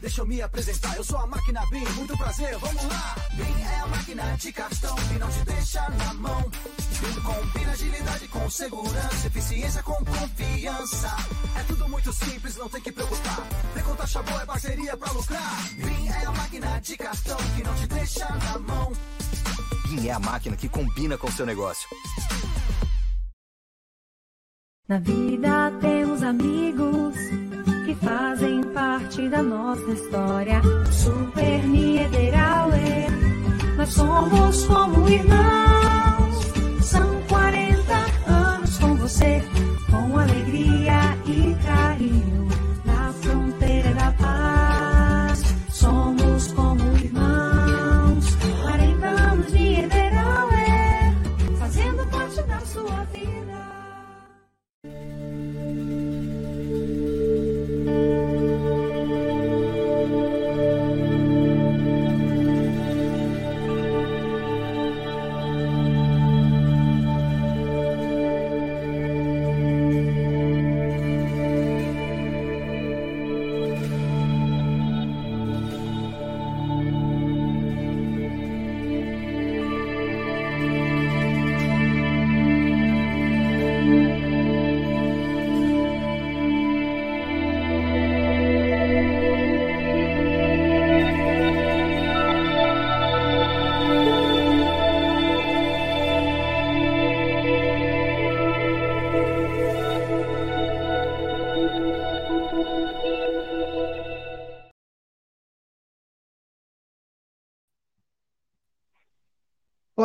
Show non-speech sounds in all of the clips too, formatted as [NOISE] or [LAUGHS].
Deixa eu me apresentar. Eu sou a máquina BIM, muito prazer, vamos lá. BIM é a máquina de cartão que não te deixa na mão. BIM combina agilidade com segurança, eficiência com confiança. É tudo muito simples, não tem que preocupar. Vem com taxa boa, é parceria pra lucrar. BIM é a máquina de cartão que não te deixa na mão. BIM é a máquina que combina com o seu negócio. Na vida temos amigos fazem parte da nossa história. Super Niederauer, nós somos como irmãos. São 40 anos com você, com alegria e carinho. Na fronteira da paz, somos como irmãos. 40 anos de fazendo parte da sua vida.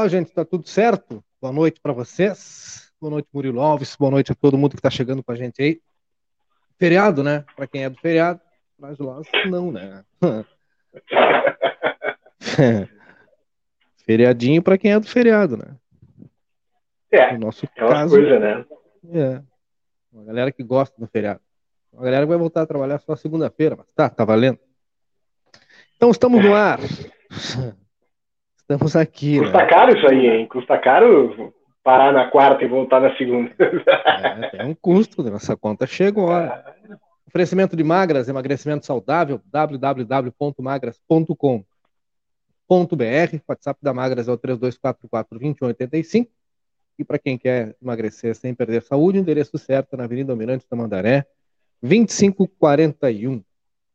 Olá, gente, tá tudo certo? Boa noite para vocês. Boa noite, Murilo Alves. Boa noite a todo mundo que está chegando com a gente aí. Feriado, né? Para quem é do feriado, mas lá não, né? [LAUGHS] Feriadinho para quem é do feriado, né? É, No nosso é uma caso, coisa, né? é. Uma galera que gosta do feriado. Uma galera que vai voltar a trabalhar só segunda-feira, mas tá, tá valendo. Então estamos no ar. Estamos aqui, né? Custa caro isso aí, hein? Custa caro parar na quarta e voltar na segunda. É, tem um custo, né? essa conta chega uma hora. Oferecimento de magras, emagrecimento saudável, www.magras.com.br. WhatsApp da Magras é o 3244-2185. E para quem quer emagrecer sem perder saúde, o endereço certo é na Avenida Almirante Tamandaré, 2541.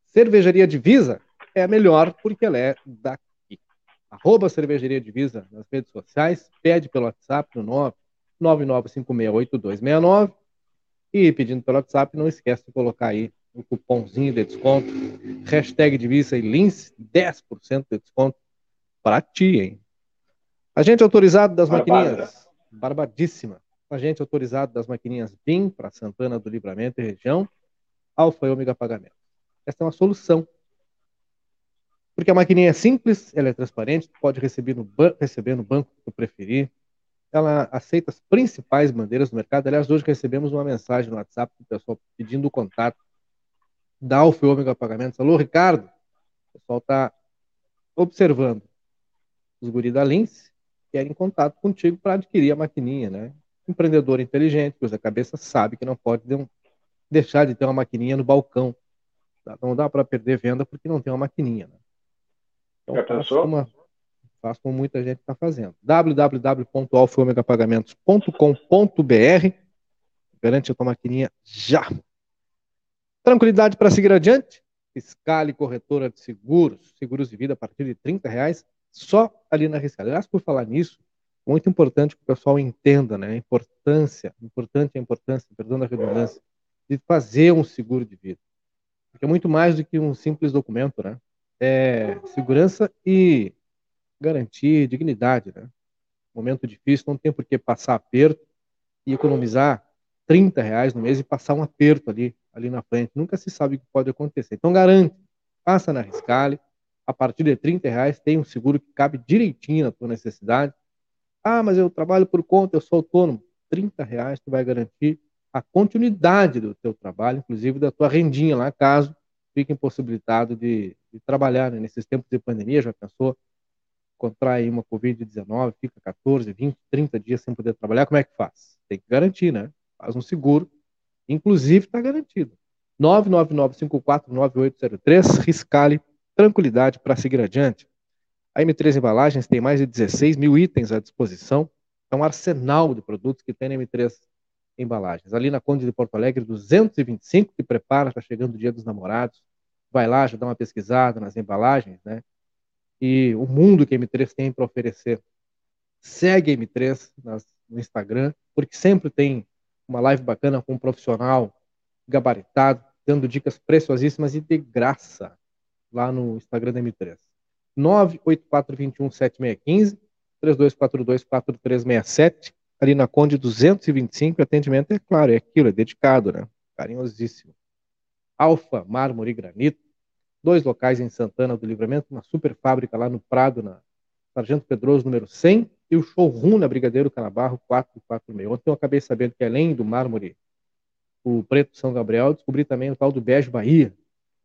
Cervejaria Divisa é a melhor porque ela é daqui. Arroba Cervejaria Divisa nas redes sociais, pede pelo WhatsApp no 999568269 e pedindo pelo WhatsApp, não esquece de colocar aí o cupomzinho de desconto, hashtag Divisa e Lince, 10% de desconto para ti, hein? Agente autorizado das Barbada. maquininhas, barbadíssima. Agente autorizado das maquininhas BIM para Santana do Livramento e região, Alfa e Ômega Pagamento. Essa é uma solução. Porque a maquininha é simples, ela é transparente, pode receber no, receber no banco que tu preferir. Ela aceita as principais bandeiras do mercado. Aliás, hoje recebemos uma mensagem no WhatsApp do pessoal pedindo o contato da Alfa Ômega Pagamentos. Alô, Ricardo? O pessoal está observando os guri da Lince querem contato contigo para adquirir a maquininha, né? Empreendedor inteligente, que a cabeça, sabe que não pode de- deixar de ter uma maquininha no balcão. Tá? Não dá para perder venda porque não tem uma maquininha, né? Então, Já pensou? como, faça como muita gente está fazendo. www.alfaomegapagamentos.com.br Garante a tua maquininha já. Tranquilidade para seguir adiante? Fiscale Corretora de Seguros. Seguros de vida a partir de 30 reais. Só ali na Riscale. Aliás, por falar nisso, muito importante que o pessoal entenda, né? A importância, importante a importância, perdão a redundância, de fazer um seguro de vida. Porque é muito mais do que um simples documento, né? É segurança e garantir dignidade, né? Momento difícil, não tem por que passar aperto e economizar 30 reais no mês e passar um aperto ali, ali na frente. Nunca se sabe o que pode acontecer. Então garante, passa na Riscale, a partir de 30 reais tem um seguro que cabe direitinho na tua necessidade. Ah, mas eu trabalho por conta, eu sou autônomo. 30 reais tu vai garantir a continuidade do teu trabalho, inclusive da tua rendinha lá, caso fique impossibilitado de, de trabalhar né? nesses tempos de pandemia, já pensou? Contrai uma Covid-19, fica 14, 20, 30 dias sem poder trabalhar, como é que faz? Tem que garantir, né? Faz um seguro, inclusive está garantido. 999549803, Riscale, tranquilidade para seguir adiante. A M3 Embalagens tem mais de 16 mil itens à disposição, é um arsenal de produtos que tem na M3 embalagens. Ali na Conde de Porto Alegre, 225, que prepara, está chegando o dia dos namorados. Vai lá, já dá uma pesquisada nas embalagens, né? E o mundo que a M3 tem para oferecer. Segue a M3 nas, no Instagram, porque sempre tem uma live bacana com um profissional gabaritado, dando dicas preciosíssimas e de graça lá no Instagram da M3. 98421 7615 3242 4367 ali na Conde 225, atendimento é claro, é aquilo, é dedicado, né? Carinhosíssimo. Alfa, mármore e granito, dois locais em Santana do Livramento, uma super fábrica lá no Prado, na Sargento Pedroso, número 100, e o showroom na Brigadeiro Canabarro 446. Ontem eu acabei sabendo que além do mármore, o preto São Gabriel, descobri também o tal do Bege Bahia,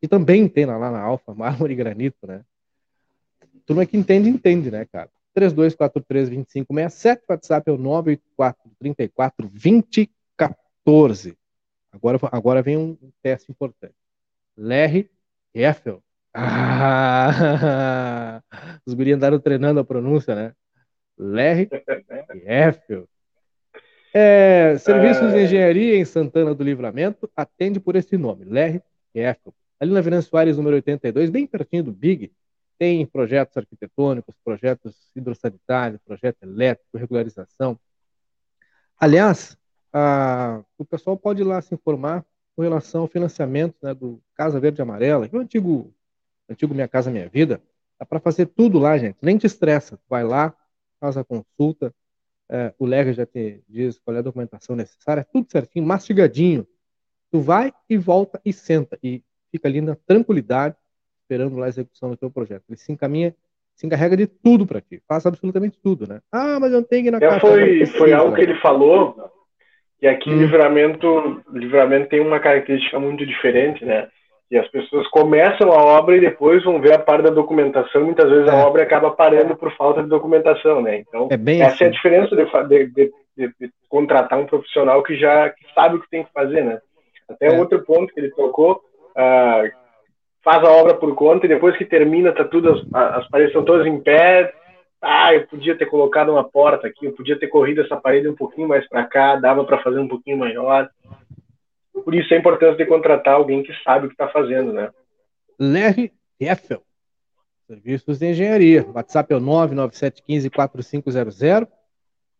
que também tem lá, na Alfa, [LAUGHS] mármore e granito, né? Turma que entende, entende, né, cara? 3243-2567. WhatsApp é o 984-34-2014. Agora, agora vem um teste importante. Larry Heffel. Ah, [LAUGHS] os guris andaram treinando a pronúncia, né? Larry Heffel. É, serviços de engenharia em Santana do Livramento, atende por esse nome, Larry Heffel. Ali na Venâncio Soares, número 82, bem pertinho do Big, tem projetos arquitetônicos, projetos hidrossanitários, projeto elétrico, regularização. Aliás, a, o pessoal pode ir lá se informar com relação ao financiamento né, do Casa Verde Amarela, que é o antigo, antigo Minha Casa Minha Vida. Dá para fazer tudo lá, gente. Nem te estressa. Vai lá, faz a consulta. É, o Lega já te diz qual é a documentação necessária. É tudo certinho, mastigadinho. Tu vai e volta e senta. E fica ali na tranquilidade esperando lá a execução do teu projeto. Ele se encaminha, se encarrega de tudo para ti, faz absolutamente tudo, né? Ah, mas eu não tenho que ir na casa. Foi, foi algo que ele falou, que aqui hum. livramento, livramento tem uma característica muito diferente, né? E as pessoas começam a obra e depois vão ver a parte da documentação. Muitas vezes é. a obra acaba parando por falta de documentação, né? Então, é essa assim. é a assim. diferença de, de, de, de, contratar um profissional que já que sabe o que tem que fazer, né? Até é. outro ponto que ele tocou, uh, faz a obra por conta e depois que termina, tá tudo, as, as paredes estão todas em pé. Ah, eu podia ter colocado uma porta aqui, eu podia ter corrido essa parede um pouquinho mais para cá, dava para fazer um pouquinho maior. Por isso é importante de contratar alguém que sabe o que está fazendo, né? Larry Heffel, Serviços de Engenharia. WhatsApp é o 997154500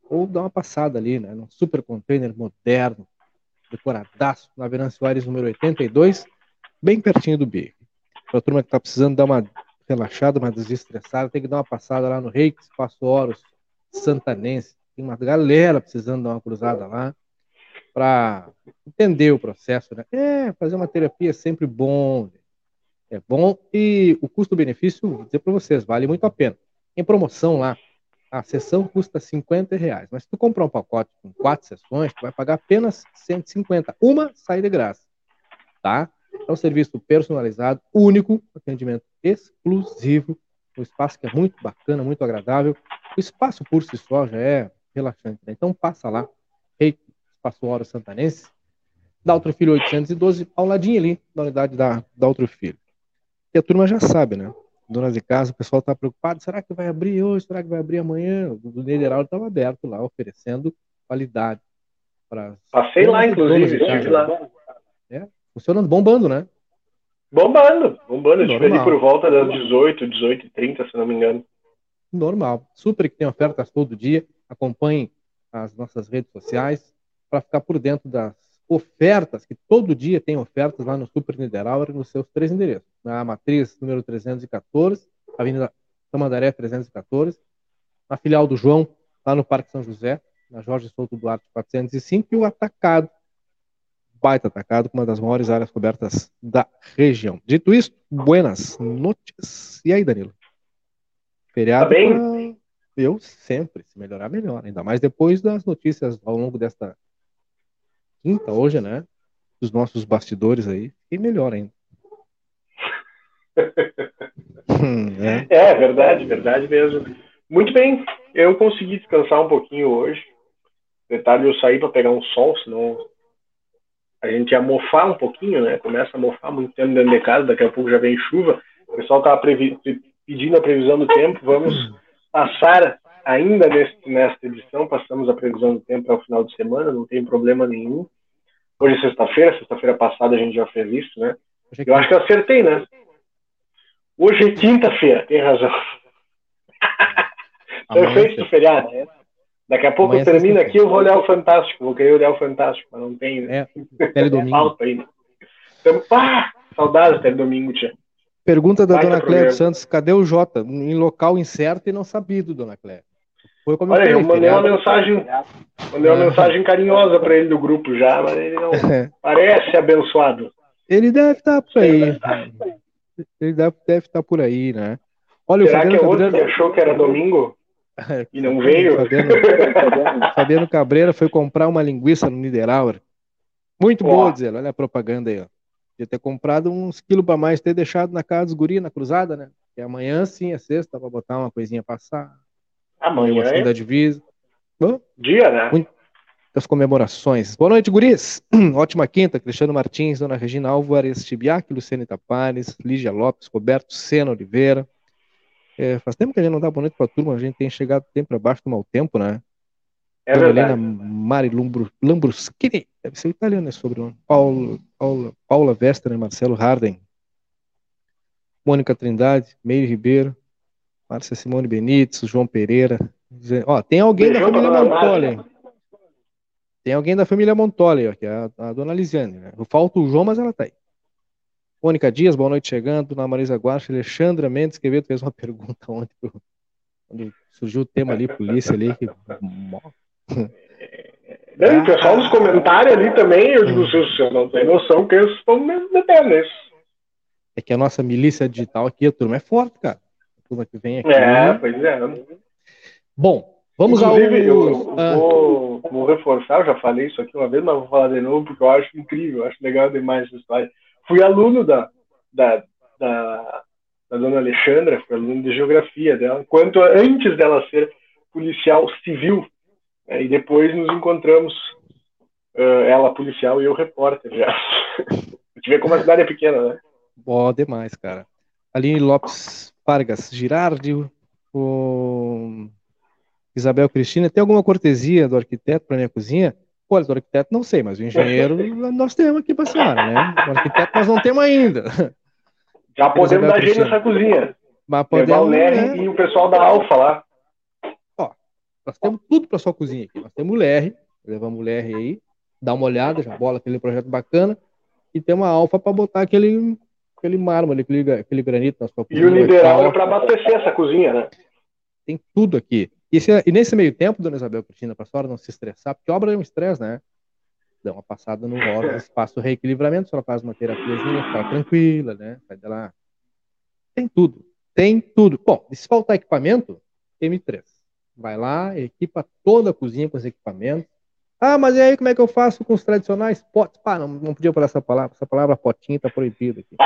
ou dá uma passada ali, né? Num super container moderno, decoradaço, na Venâncio Soares, número 82, bem pertinho do B para a turma que está precisando dar uma relaxada, uma desestressada, tem que dar uma passada lá no Reiki, Espaço Horus Santanense. Tem uma galera precisando dar uma cruzada lá para entender o processo. Né? É, fazer uma terapia é sempre bom. É bom e o custo-benefício, vou dizer para vocês, vale muito a pena. Em promoção lá, a sessão custa 50 reais, mas se tu comprar um pacote com quatro sessões, tu vai pagar apenas 150. Uma sai de graça, tá? É um serviço personalizado, único, atendimento exclusivo, um espaço que é muito bacana, muito agradável. O espaço por si só já é relaxante, né? Então passa lá, Rei Espaço Hora Santanense, da Outro Filho 812, ao ladinho ali, da unidade da, da Outro Filho. E a turma já sabe, né? Donas de casa, o pessoal está preocupado, será que vai abrir hoje, será que vai abrir amanhã? O Nederal estava aberto lá, oferecendo qualidade. Para Passei lá, inclusive, estive lá. Funcionando, bombando, né? Bombando, bombando. Normal. Tive ali por volta das 18, 18 e 30, se não me engano. normal. Super que tem ofertas todo dia. Acompanhe as nossas redes sociais para ficar por dentro das ofertas, que todo dia tem ofertas lá no Super Niederauer nos seus três endereços. Na matriz número 314, Avenida Tamandaré 314, na filial do João, lá no Parque São José, na Jorge Souto Duarte 405, e o Atacado, baita atacado, com uma das maiores áreas cobertas da região. Dito isso, buenas noites. E aí, Danilo? Feriado? Tá bem? pra- Eu sempre, se melhorar, melhor. Ainda mais depois das notícias ao longo desta quinta, hoje, né? Dos nossos bastidores aí. E melhor ainda. [LAUGHS] Hum, é. É, verdade, verdade mesmo. Muito bem, eu consegui descansar um pouquinho hoje. Detalhe, eu saí para pegar um sol, senão a gente ia mofar um pouquinho, né? Começa a mofar muito tempo dentro de casa, daqui a pouco já vem chuva. O pessoal estava pedindo a previsão do tempo, vamos passar ainda neste, nesta edição, passamos a previsão do tempo ao final de semana, não tem problema nenhum. Hoje é sexta-feira, sexta-feira passada a gente já fez isso, né? É Eu acho que eu acertei, né? Hoje é quinta-feira, tem razão. Amanhã Perfeito do feriado, né? Daqui a pouco Amanhã é termina sexta-feira. aqui, eu vou olhar o Fantástico. Vou querer olhar o Fantástico, mas não tem. né? É, teledomingo. [LAUGHS] falta ainda. Então, pá, saudades até domingo, tia. Pergunta da Baita dona Cléia Santos: cadê o Jota? Em local incerto e não sabido, dona Cléia. Foi como Olha, eu falei, mandei uma mensagem, mandei uma É. mensagem carinhosa para ele do grupo já, mas ele não [LAUGHS] parece abençoado. Ele deve estar por aí. Ele deve, deve estar por aí, né? Olha, o Será que é Fabiano outro que Cabreira. achou que era domingo [LAUGHS] e não veio? Fabiano, Fabiano Cabreira foi comprar uma linguiça no Niederauer. Muito Ó. boa, diz ele. Olha a propaganda aí, ó. Podia ter comprado uns quilos para mais, ter deixado na casa dos guri, na cruzada, né? E amanhã sim, é sexta, para botar uma coisinha passar. Amanhã é da divisa. Bom, dia, né? Das comemorações. Boa noite, guris. [CLEARS THROAT] Ótima quinta. Cristiano Martins, Dona Regina Álvares, Tibiac, Luciane Tapares, Lígia Lopes, Roberto Sena Oliveira. É, faz tempo que a gente não dá boa noite pra turma, a gente tem chegado tempo abaixo do mau tempo, né? É Dona verdade. Helena Mari Lumbru, Lambruschini, deve ser italiano esse sobrenome. Paulo, Paula, Paula Wester e Marcelo Harden. Mônica Trindade, Meire Ribeiro, Márcia Simone Benites, João Pereira. Ó, tem alguém Beijão da família Montoli. Tem alguém da família Montoli, ó, que é a, a dona Lisiane. Né? Falta o João, mas ela tá aí. Mônica Dias, boa noite chegando. Dona Marisa Guache, Alexandra Mendes Quevedo fez uma pergunta ontem, surgiu o tema ali, polícia ali. Que... E o pessoal nos comentários ali também, eu digo, vocês não têm noção que eles estão me metendo. É que a nossa milícia digital aqui, a turma é forte, cara. A turma que vem aqui. É, pois é. Bom, vamos Inclusive, eu, ao. eu Ah, vou, vou reforçar, eu já falei isso aqui uma vez, mas vou falar de novo, porque eu acho incrível, eu acho legal demais essa história. Fui aluno da, da, da, da dona Alexandra, fui aluno de geografia dela, quanto antes dela ser policial civil, né, e depois nos encontramos, ah, ela policial e eu repórter já. [LAUGHS] Tu vê como a cidade é pequena, né? Ó, demais, cara. Aline Lopes Vargas Girardi, o Isabel Cristina, tem alguma cortesia do arquiteto para minha cozinha? Olha, do arquiteto não sei, mas o engenheiro nós temos aqui para a senhora, né? O arquiteto nós não temos ainda. Já podemos dar jeito Cristina. nessa cozinha. Mas Levar o podemos, Lerre né? e o pessoal da Alfa lá. Nós temos tudo para sua cozinha aqui. Nós temos o LR, levamos o LR aí, dá uma olhada, já bola aquele projeto bacana, e tem uma alfa para botar aquele, aquele mármore, aquele, aquele granito na sua E o cozinha. Tal. é para abastecer essa cozinha, né? Tem tudo aqui. E, se- e nesse meio tempo, dona Isabel Cristina, para a senhora não se estressar, porque obra é um estresse, né? Dá uma passada no órgão, espaço reequilibramento, a senhora faz uma terapiazinha, fica tranquila, né? Sai de lá. Tem tudo. Tem tudo. Bom, e se faltar equipamento, M3. Vai lá, equipa toda a cozinha com os equipamentos. Ah, mas e aí como é que eu faço com os tradicionais potes? Pá, não, não podia falar essa palavra. Essa palavra potinho tá proibida aqui.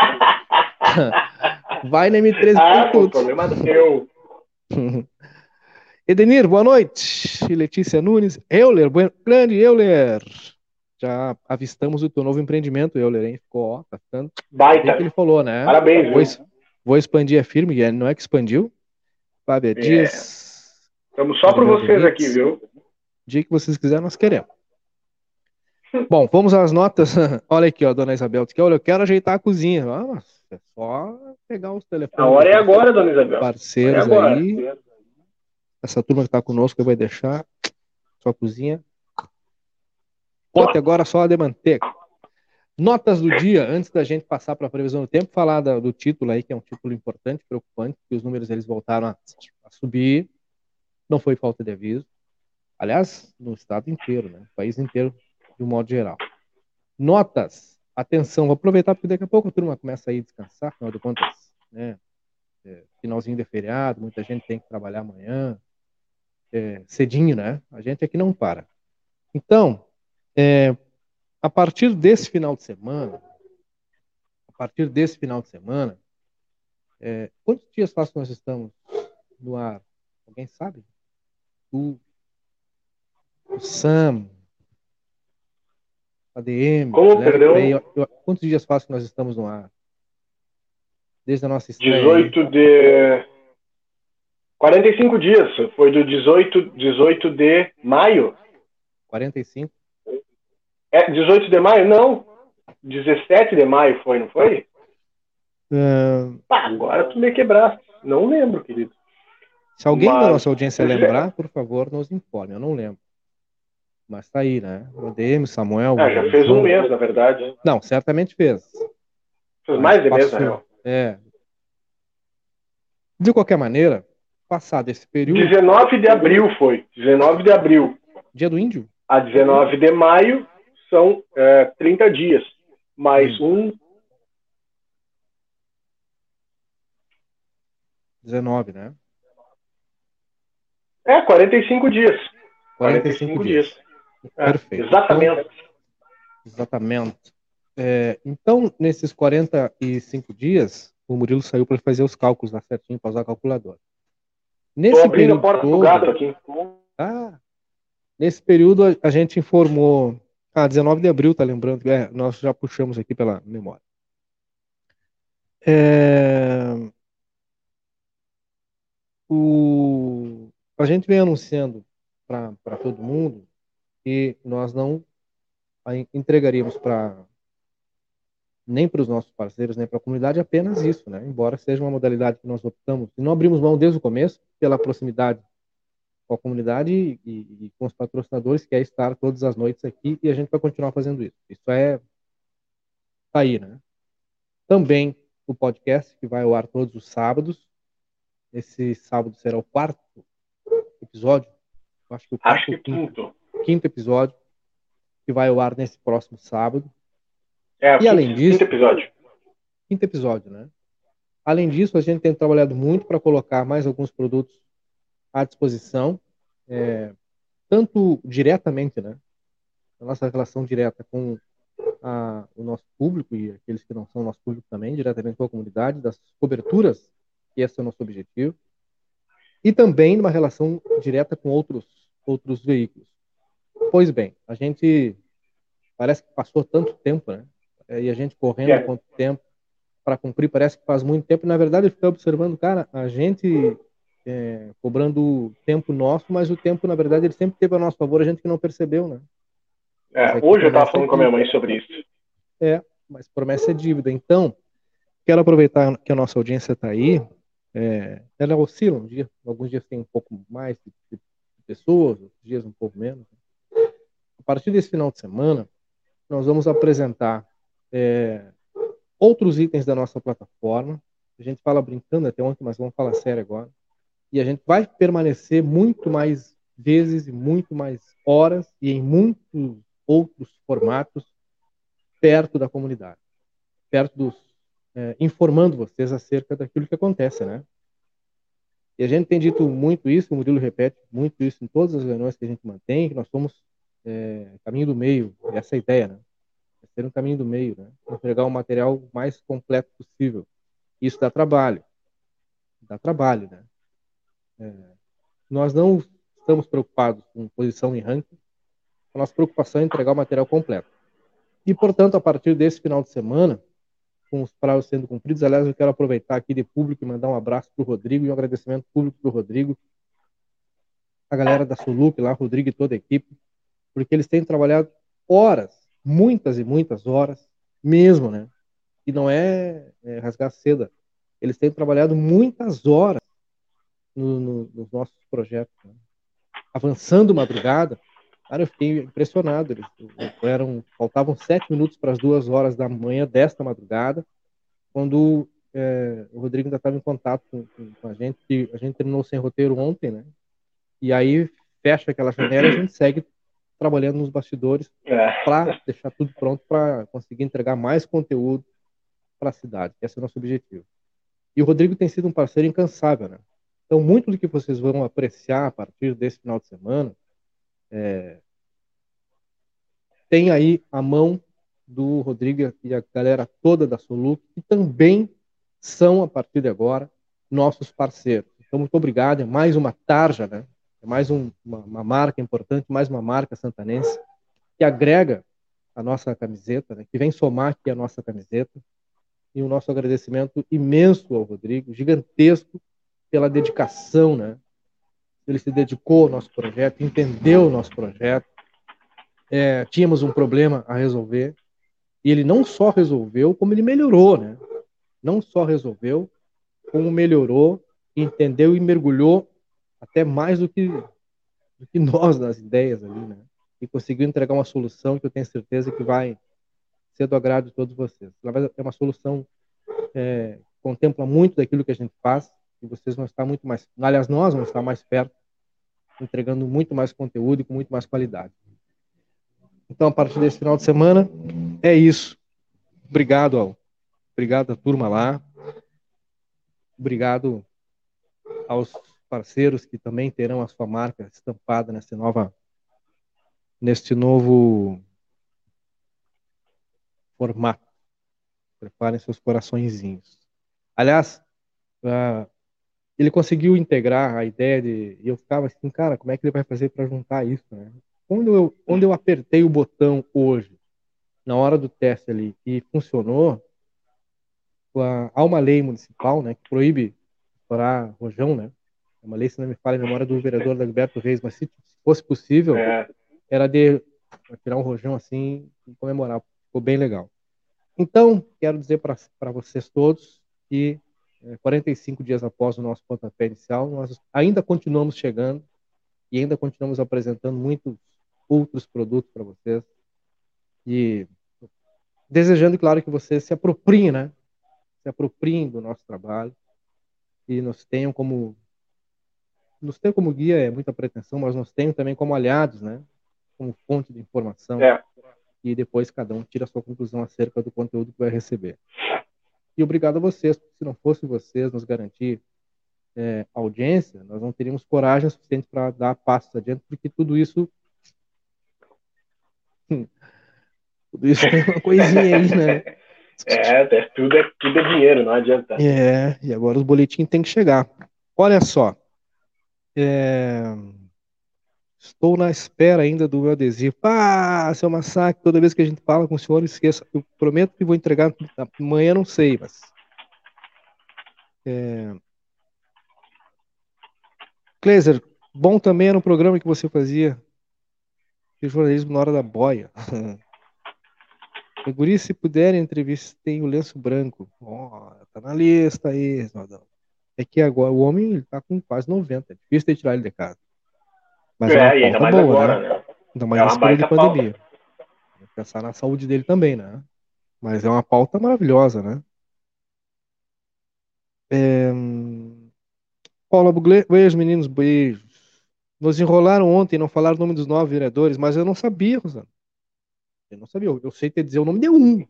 [LAUGHS] Vai na M3 Ah, pô, tudo. problema teu. [LAUGHS] Edenir, boa noite. Letícia Nunes. Euler, buen- grande Euler. Já avistamos o teu novo empreendimento, Euler, hein? Ficou, ó, tá ficando. Baita. que ele falou, né? Parabéns, Vou, viu? vou expandir a firma, e não é que expandiu. Fábia Dias. Estamos só Obrigado, vocês aqui, viu? Dia que vocês quiserem, nós queremos. [LAUGHS] Bom, vamos às notas. [LAUGHS] Olha aqui, ó, dona Isabel. Diz que, olha, eu quero ajeitar a cozinha. Ah, mas é só pegar os telefones. A hora é agora, dona Isabel. Hora é Parceiros agora. aí. Essa turma que está conosco vai deixar sua cozinha. Bote agora só a de manteiga. Notas do dia, antes da gente passar para a previsão do tempo, falar da, do título aí, que é um título importante, preocupante, que os números eles voltaram a, a subir. Não foi falta de aviso. Aliás, no estado inteiro, né? No país inteiro, de um modo geral. Notas. Atenção, vou aproveitar porque daqui a pouco a turma começa a ir descansar, afinal de contas, né? É, finalzinho de feriado, muita gente tem que trabalhar amanhã, é, cedinho, né? A gente aqui não para. Então, é, a partir desse final de semana, a partir desse final de semana, é, quantos dias faz que nós estamos no ar? Alguém sabe? O, o Sam, ADM. Como, né? perdão? Eu- eu- quantos dias faz que nós estamos no ar? Desde a nossa estreia. 18 de. 45 dias. Foi do 18, 18 de maio. 45? É, 18 de maio? Não. 17 de maio foi, não foi? Ah, Ah, agora tu me quebraste. Não lembro, querido. se alguém da Mas- nossa audiência lembrar, por favor, nos informe. Eu não lembro. Mas tá aí, né? O ADM, Samuel. Ah, já fez um mês, na verdade. Não, certamente fez. Fez mais de mês, na real. É. De qualquer maneira, passado esse período, 19 de abril foi. 19 de abril dia do índio, a 19 de maio são é, 30 dias. Mais um. 19, né? É, 45 dias. 45 dias. É, Perfeito. Exatamente. Exatamente. É, então, nesses 45 dias, o Murilo saiu para fazer os cálculos lá certinho, para usar a calculadora. Nesse período todo, aqui. Ah, nesse período a, a gente informou. Ah, 19 de abril, tá lembrando? É, nós já puxamos aqui pela memória. É, o, a gente vem anunciando para todo mundo que nós não entregaríamos para nem para os nossos parceiros, nem para a comunidade apenas isso, né? Embora seja uma modalidade que nós optamos e não abrimos mão desde o começo pela proximidade com a comunidade e, e- e com os patrocinadores, que é estar todas as noites aqui e a gente vai continuar fazendo isso. Isso é tá aí, né? Também o podcast que vai ao ar todos os sábados. Esse sábado será o quarto episódio. Acho que o quarto Acho que quinto. quinto episódio que vai ao ar nesse próximo sábado. É, E além disso- Quinto episódio. quinto episódio, né? Além disso, a gente tem trabalhado muito para colocar mais alguns produtos à disposição, é, tanto diretamente, né? A nossa relação direta com a- o nosso público e aqueles que não são nosso público também, diretamente com a comunidade, das coberturas, que esse é o nosso objetivo, e também numa relação direta com outros, outros veículos. Pois bem, a gente parece que passou tanto tempo, né? É, E a gente correndo É. quanto tempo para cumprir, parece que faz muito tempo. Na verdade, eu fiquei observando, cara, a gente é, cobrando tempo nosso, mas o tempo, na verdade, ele sempre teve a nosso favor, a gente que não percebeu, né? É, hoje eu estava falando com a minha mãe sobre isso. mas promessa é dívida. Então, quero aproveitar que a nossa audiência está aí. é, ela oscila um dia, alguns dias tem um pouco mais de, de pessoas, outros dias um pouco menos. A partir desse final de semana, nós vamos apresentar é, outros itens da nossa plataforma. A gente fala brincando até ontem, mas vamos falar sério agora. E a gente vai permanecer muito mais vezes e muito mais horas e em muitos outros formatos perto da comunidade, perto dos, é, informando vocês acerca daquilo que acontece, né? E a gente tem dito muito isso, o Murilo repete muito isso em todas as reuniões que a gente mantém, que nós somos é, caminho do meio, essa é ideia, né? É ser um caminho do meio, né? Entregar o material mais completo possível. Isso dá trabalho, dá trabalho, né? É, nós não estamos preocupados com posição em ranking, a nossa preocupação é entregar o material completo. E, portanto, a partir desse final de semana, com os prazos sendo cumpridos, aliás, eu quero aproveitar aqui de público e mandar um abraço para o Rodrigo e um agradecimento público para o Rodrigo, a galera da Sulup lá, Rodrigo e toda a equipe, porque eles têm trabalhado horas, muitas e muitas horas, mesmo, né? E não é, é rasgar seda. Eles têm trabalhado muitas horas no, no, nos nossos projetos. Né? Avançando madrugada, cara, eu fiquei impressionado. Eles, eram, faltavam sete minutos para as duas horas da manhã desta madrugada, quando é, o Rodrigo ainda estava em contato com, com, a gente, a gente terminou sem roteiro ontem, né? E aí fecha aquela janela e a gente segue trabalhando nos bastidores é. para deixar tudo pronto para conseguir entregar mais conteúdo para a cidade. Esse é o nosso objetivo. E o Rodrigo tem sido um parceiro incansável, né? Então, muito do que vocês vão apreciar a partir desse final de semana é, tem aí a mão do Rodrigo e a galera toda da Soluc, que também são, a partir de agora, nossos parceiros. Então, muito obrigado. É mais uma tarja, né? É mais um, uma, uma, marca importante, mais uma marca santanense que agrega a nossa camiseta, né? que vem somar aqui a nossa camiseta. E o nosso agradecimento imenso ao Rodrigo, gigantesco, pela dedicação, né? Ele se dedicou ao nosso projeto, entendeu o nosso projeto. É, tínhamos um problema a resolver e ele não só resolveu, como ele melhorou, né? Não só resolveu, como melhorou, entendeu e mergulhou até mais do que, do que nós nas ideias ali, né? E conseguiu entregar uma solução que eu tenho certeza que vai ser do agrado de todos vocês. É uma solução é, contempla muito daquilo que a gente faz e vocês vão estar muito mais, aliás, nós vamos estar mais perto, entregando muito mais conteúdo e com muito mais qualidade. Então, a partir desse final de semana, é isso. Obrigado, ao, obrigado à turma lá. Obrigado aos parceiros que também terão a sua marca estampada nessa nova, neste novo formato. Preparem seus coraçõezinhos. Aliás, uh, ele conseguiu integrar a ideia de. E eu ficava assim, cara, como é que ele vai fazer para juntar isso, né? Quando eu, quando eu apertei o botão hoje, na hora do teste ali, e funcionou, há uma lei municipal, né, que proíbe estourar rojão, né? É uma lei, se não me falha a memória, do vereador Dagoberto Reis, mas se fosse possível, é. era de tirar um rojão assim e comemorar. Ficou bem legal. Então, quero dizer para vocês todos que 45 é, dias após o nosso pontapé inicial, nós ainda continuamos chegando e ainda continuamos apresentando muitos outros produtos para vocês. E desejando, claro, que vocês se apropriem, né? Se apropriem do nosso trabalho e nos tenham como nos tenham como guia é muita pretensão, mas nos tenham também como aliados, né? Como fonte de informação. É. E depois cada um tira a sua conclusão acerca do conteúdo que vai receber. E obrigado a vocês, porque se não fosse vocês nos garantir é, audiência, nós não teríamos coragem suficiente para dar passos adiante, porque tudo isso. tudo isso tem uma coisinha aí, né? [LAUGHS] É, é, tudo é, tudo é dinheiro, não adianta. É, e agora os boletins têm que chegar. Olha só. É... Estou na espera ainda do meu adesivo. Ah, seu massacre, toda vez que a gente fala com o senhor, esqueça. Eu prometo que vou entregar amanhã, não sei, mas. É... Kleiser, bom também era um programa que você fazia de jornalismo na hora da boia. [LAUGHS] Guri, se puderem, tem o lenço branco. Oh, tá na lista aí, Nodão. É que agora o homem ele tá com quase 90. É difícil de tirar ele de casa. Mas é, é uma pauta boa, agora, né? né? Ainda mais é nessa período de pandemia. Pensar na saúde dele também, né? Mas é uma pauta maravilhosa, né? É... Paula Buglé, beijos, meninos, beijos. Nos enrolaram ontem, não falaram o nome dos nove vereadores, mas eu não sabia, Rosana. Eu não sabia. Eu sei te dizer o nome de um.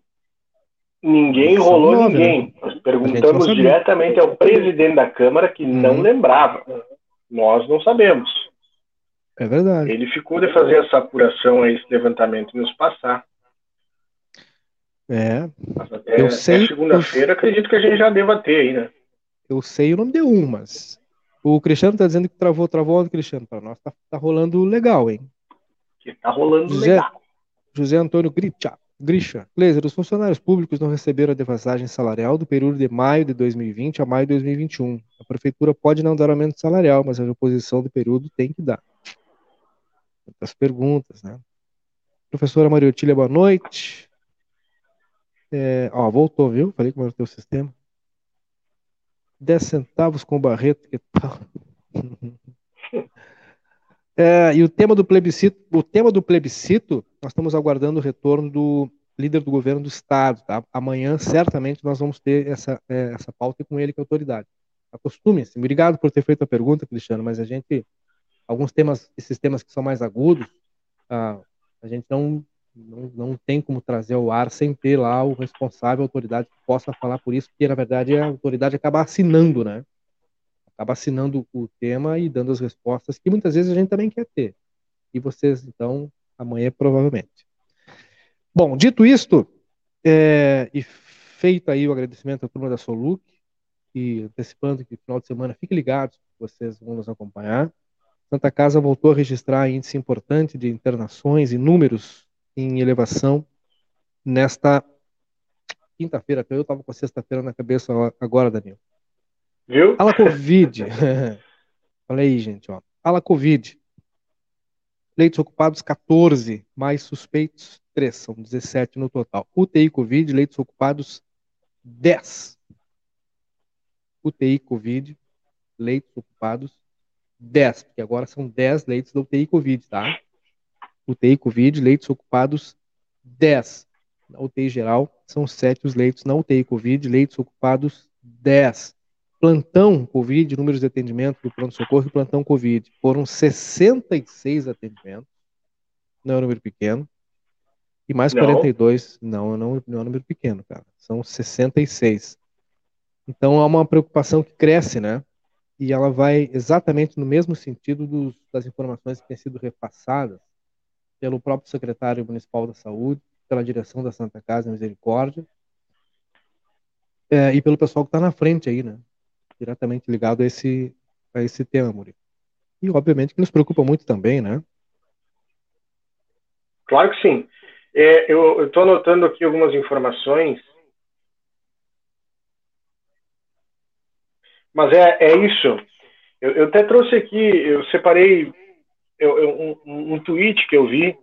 Ninguém enrolou nove, ninguém. Né? Perguntamos diretamente ao presidente da Câmara que uhum. não lembrava. Nós não sabemos. É verdade. Ele ficou de fazer essa apuração, esse levantamento e nos passar. É. Até, eu sei. Segunda-feira, eu... acredito que a gente já deva ter aí, né? Eu sei o nome de um, mas. O Cristiano tá dizendo que travou, travou, Cristiano. Para nós tá, tá rolando legal, hein? Que tá rolando José, legal. José Antônio Gritcha. Grisha, Gleiser, os funcionários públicos não receberam a defasagem salarial do período de maio de 2020 a maio de 2021. A prefeitura pode não dar aumento salarial, mas a reposição do período tem que dar as perguntas, né? Professora Mariotília, boa noite. É, ó, voltou, viu? Falei como era o teu sistema. 10 centavos com o Barreto, que tal? [LAUGHS] É, e o tema do plebiscito, o tema do plebiscito, nós estamos aguardando o retorno do líder do governo do estado. Tá? Amanhã, certamente, nós vamos ter essa, é, essa pauta com ele, que é a autoridade. Acostume-se. Obrigado por ter feito a pergunta, Cristiano, mas a gente, alguns temas, esses temas que são mais agudos, a, a gente não, não, não tem como trazer ao ar sem ter lá o responsável, a autoridade que possa falar por isso, porque na verdade a autoridade acaba assinando, né? Acaba assinando o tema e dando as respostas que muitas vezes a gente também quer ter. E vocês, então, amanhã provavelmente. Bom, dito isto, é, e feito aí o agradecimento à turma da Soluc, e antecipando que no final de semana, fiquem ligados, vocês vão nos acompanhar. Santa Casa voltou a registrar índice importante de internações e números em elevação nesta quinta-feira. Eu estava com sexta-feira na cabeça agora, Daniel. Viu? Ala Covid. [LAUGHS] Olha aí, gente. Ó. Ala Covid. Leitos ocupados 14, mais suspeitos 3, são 17 no total. UTI Covid, leitos ocupados 10. UTI Covid, leitos ocupados 10, porque agora são 10 leitos da UTI Covid, tá? UTI Covid, leitos ocupados 10. Na UTI geral, são 7 os leitos. Na UTI Covid, leitos ocupados 10. Plantão Covid, números de atendimento do pronto-socorro e plantão Covid, foram 66 atendimentos. Não é um número pequeno. E mais não. 42, não, não, não é um número pequeno, cara. São 66. Então há uma preocupação que cresce, né? E ela vai exatamente no mesmo sentido dos, das informações que têm sido repassadas pelo próprio secretário municipal da Saúde, pela direção da Santa Casa Misericórdia é, e pelo pessoal que está na frente aí, né? Diretamente ligado a esse, a esse tema, Murilo. E obviamente que nos preocupa muito também, né? Claro que sim. É, eu estou anotando aqui algumas informações Mas é, é isso. Eu, eu até trouxe aqui, eu separei eu, eu, um, um tweet que eu vi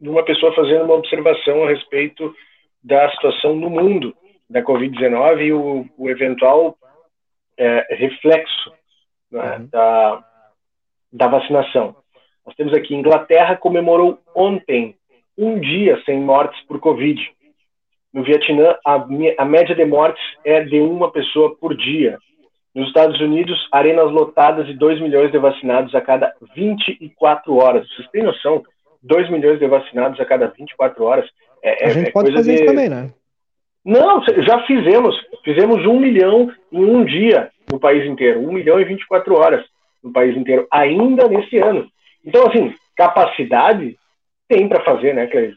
de uma pessoa fazendo uma observação a respeito da situação no mundo da Covid-19 e o, o eventual é, reflexo né, uhum. da, da vacinação. Nós temos aqui, Inglaterra comemorou ontem um dia sem mortes por Covid. No Vietnã, a, a média de mortes é de uma pessoa por dia. Nos Estados Unidos, arenas lotadas e 2 milhões de vacinados a cada 24 horas. Vocês têm noção? 2 milhões de vacinados a cada 24 horas. É, a gente é pode fazer de... isso também, né? Não, já fizemos. Fizemos um milhão em um dia no país inteiro. Um milhão em 24 horas no país inteiro, ainda nesse ano. Então, assim, capacidade tem para fazer, né, Cleide?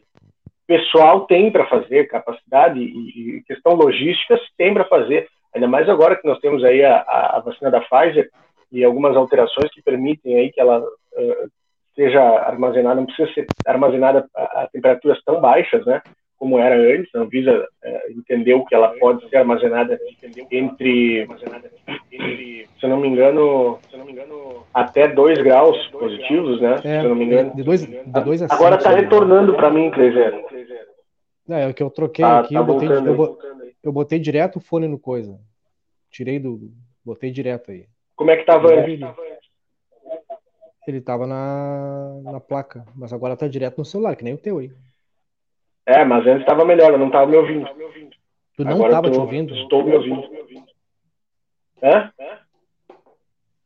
Pessoal tem para fazer, capacidade e, e questão logística tem para fazer. Ainda mais agora que nós temos aí a, a vacina da Pfizer e algumas alterações que permitem aí que ela uh, seja armazenada, não precisa ser armazenada a, a, temperaturas tão baixas, né? Como era antes, a Anvisa uh, entendeu que ela pode ser armazenada entre, se eu não me engano, se não me engano até 2 graus positivos, né? É, se eu não me engano. De dois, de dois a Agora está retornando para mim, Clezer. É, é o que eu troquei tá, aqui, tá eu, botei, eu, eu, botei direto o fone no coisa. Tirei do. Botei direto aí. Como é que tava antes? Ele tava na, na placa, mas agora tá direto no celular, que nem o teu aí. É, mas antes tava melhor, eu não tava me ouvindo. Tu não agora tava tô, te ouvindo? Estou me ouvindo. Hã?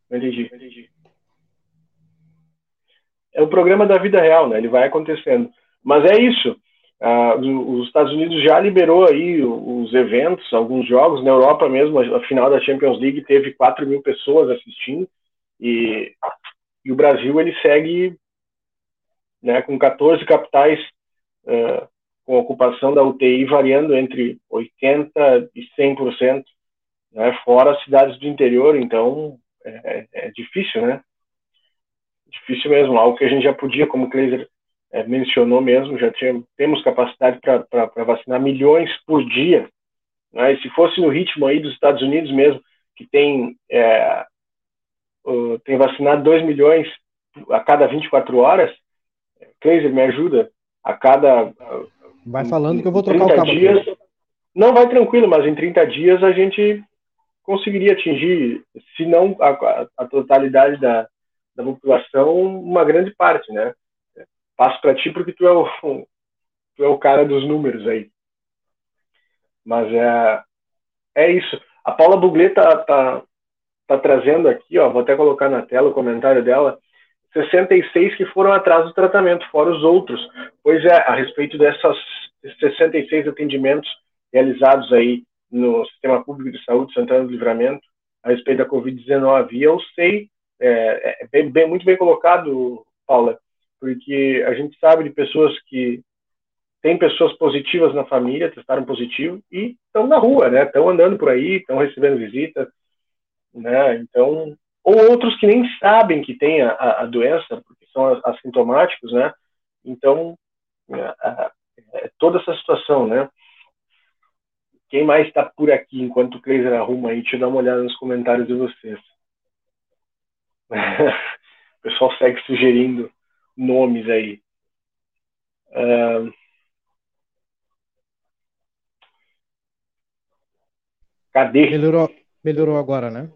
Não entendi. É o programa da vida real, né? Ele vai acontecendo. Mas é isso. Ah, os Estados Unidos já liberou aí os eventos, alguns jogos. Na Europa mesmo, a final da Champions League teve 4 mil pessoas assistindo. E, e o Brasil ele segue né, com 14 capitais uh, com ocupação da UTI variando entre 80% e 100%, né, fora as cidades do interior. Então é, é difícil, né? Difícil mesmo. Algo que a gente já podia, como o Kleiser é, mencionou mesmo, já tinha, temos capacidade para vacinar milhões por dia. Né? Se fosse no ritmo aí dos Estados Unidos mesmo, que tem, é, tem vacinado 2 milhões a cada 24 horas, Kleiser, me ajuda, a cada... vai falando que eu vou trocar o cabo. Dias, não, vai tranquilo, mas em 30 dias a gente conseguiria atingir, se não a, a totalidade da, da população, uma grande parte, né? Passo para ti porque tu é, o, [LAUGHS] tu é o cara dos números aí. Mas é, é isso. A Paula Buglé tá, tá, tá trazendo aqui, ó, vou até colocar na tela o comentário dela, 66 que foram atrás do tratamento, fora os outros. Pois é, a respeito dessas 66 atendimentos realizados aí no Sistema Público de Saúde Santana do Livramento a respeito da Covid-19. E eu sei, é, é bem, bem, muito bem colocado, Paula, porque a gente sabe de pessoas que têm pessoas positivas na família, testaram positivo e estão na rua, né? Estão andando por aí, estão recebendo visita, né? Então, ou outros que nem sabem que tem a, a doença, porque são assintomáticos, né? Então, é, é, toda essa situação, né? Quem mais está por aqui enquanto o Kleiser arruma aí? Deixa eu dar uma olhada nos comentários de vocês. [LAUGHS] o pessoal segue sugerindo nomes aí. Uh... Cadê? Melhorou, melhorou agora, né?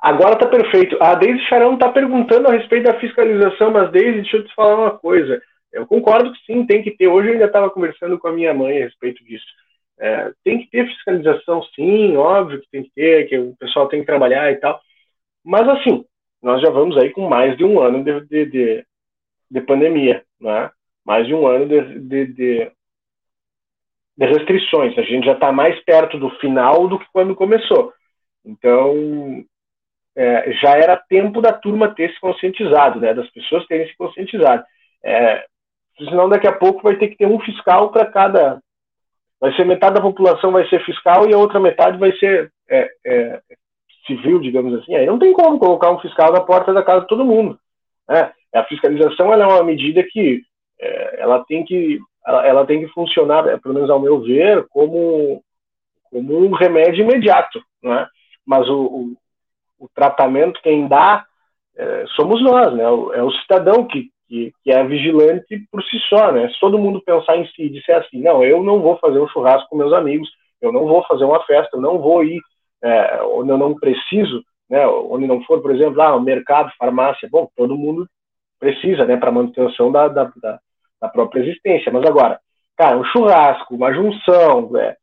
Agora tá perfeito. A Deise Charão tá perguntando a respeito da fiscalização, mas Deise, deixa eu te falar uma coisa. Eu concordo que sim, tem que ter. Hoje eu ainda estava conversando com a minha mãe a respeito disso. É, tem que ter fiscalização, sim, óbvio que tem que ter, que o pessoal tem que trabalhar e tal. Mas assim, nós já vamos aí com mais de um ano de, de, de, de pandemia, né? mais de um ano de, de, de, de restrições. A gente já está mais perto do final do que quando começou. Então, é, já era tempo da turma ter se conscientizado, né? das pessoas terem se conscientizado. É, senão, daqui a pouco vai ter que ter um fiscal para cada. Vai ser metade da população vai ser fiscal e a outra metade vai ser é, é, civil, digamos assim. Aí não tem como colocar um fiscal na porta da casa de todo mundo. Né? A fiscalização é uma medida que é, ela tem que ela, ela, tem que funcionar, pelo menos ao meu ver, como como um remédio imediato, não é? Mas o, o, o tratamento quem dá é, somos nós, né? É o cidadão que, que, que, é vigilante por si só, né? Se todo mundo pensar em si e disser assim, não, eu não vou fazer um churrasco com meus amigos, eu não vou fazer uma festa, eu não vou ir é, onde eu não preciso, né? Onde não for, por exemplo, lá, ah, mercado, farmácia, bom, todo mundo precisa, né, para manutenção da, da, da, da, própria existência. Mas agora, cara, um churrasco, uma junção, é,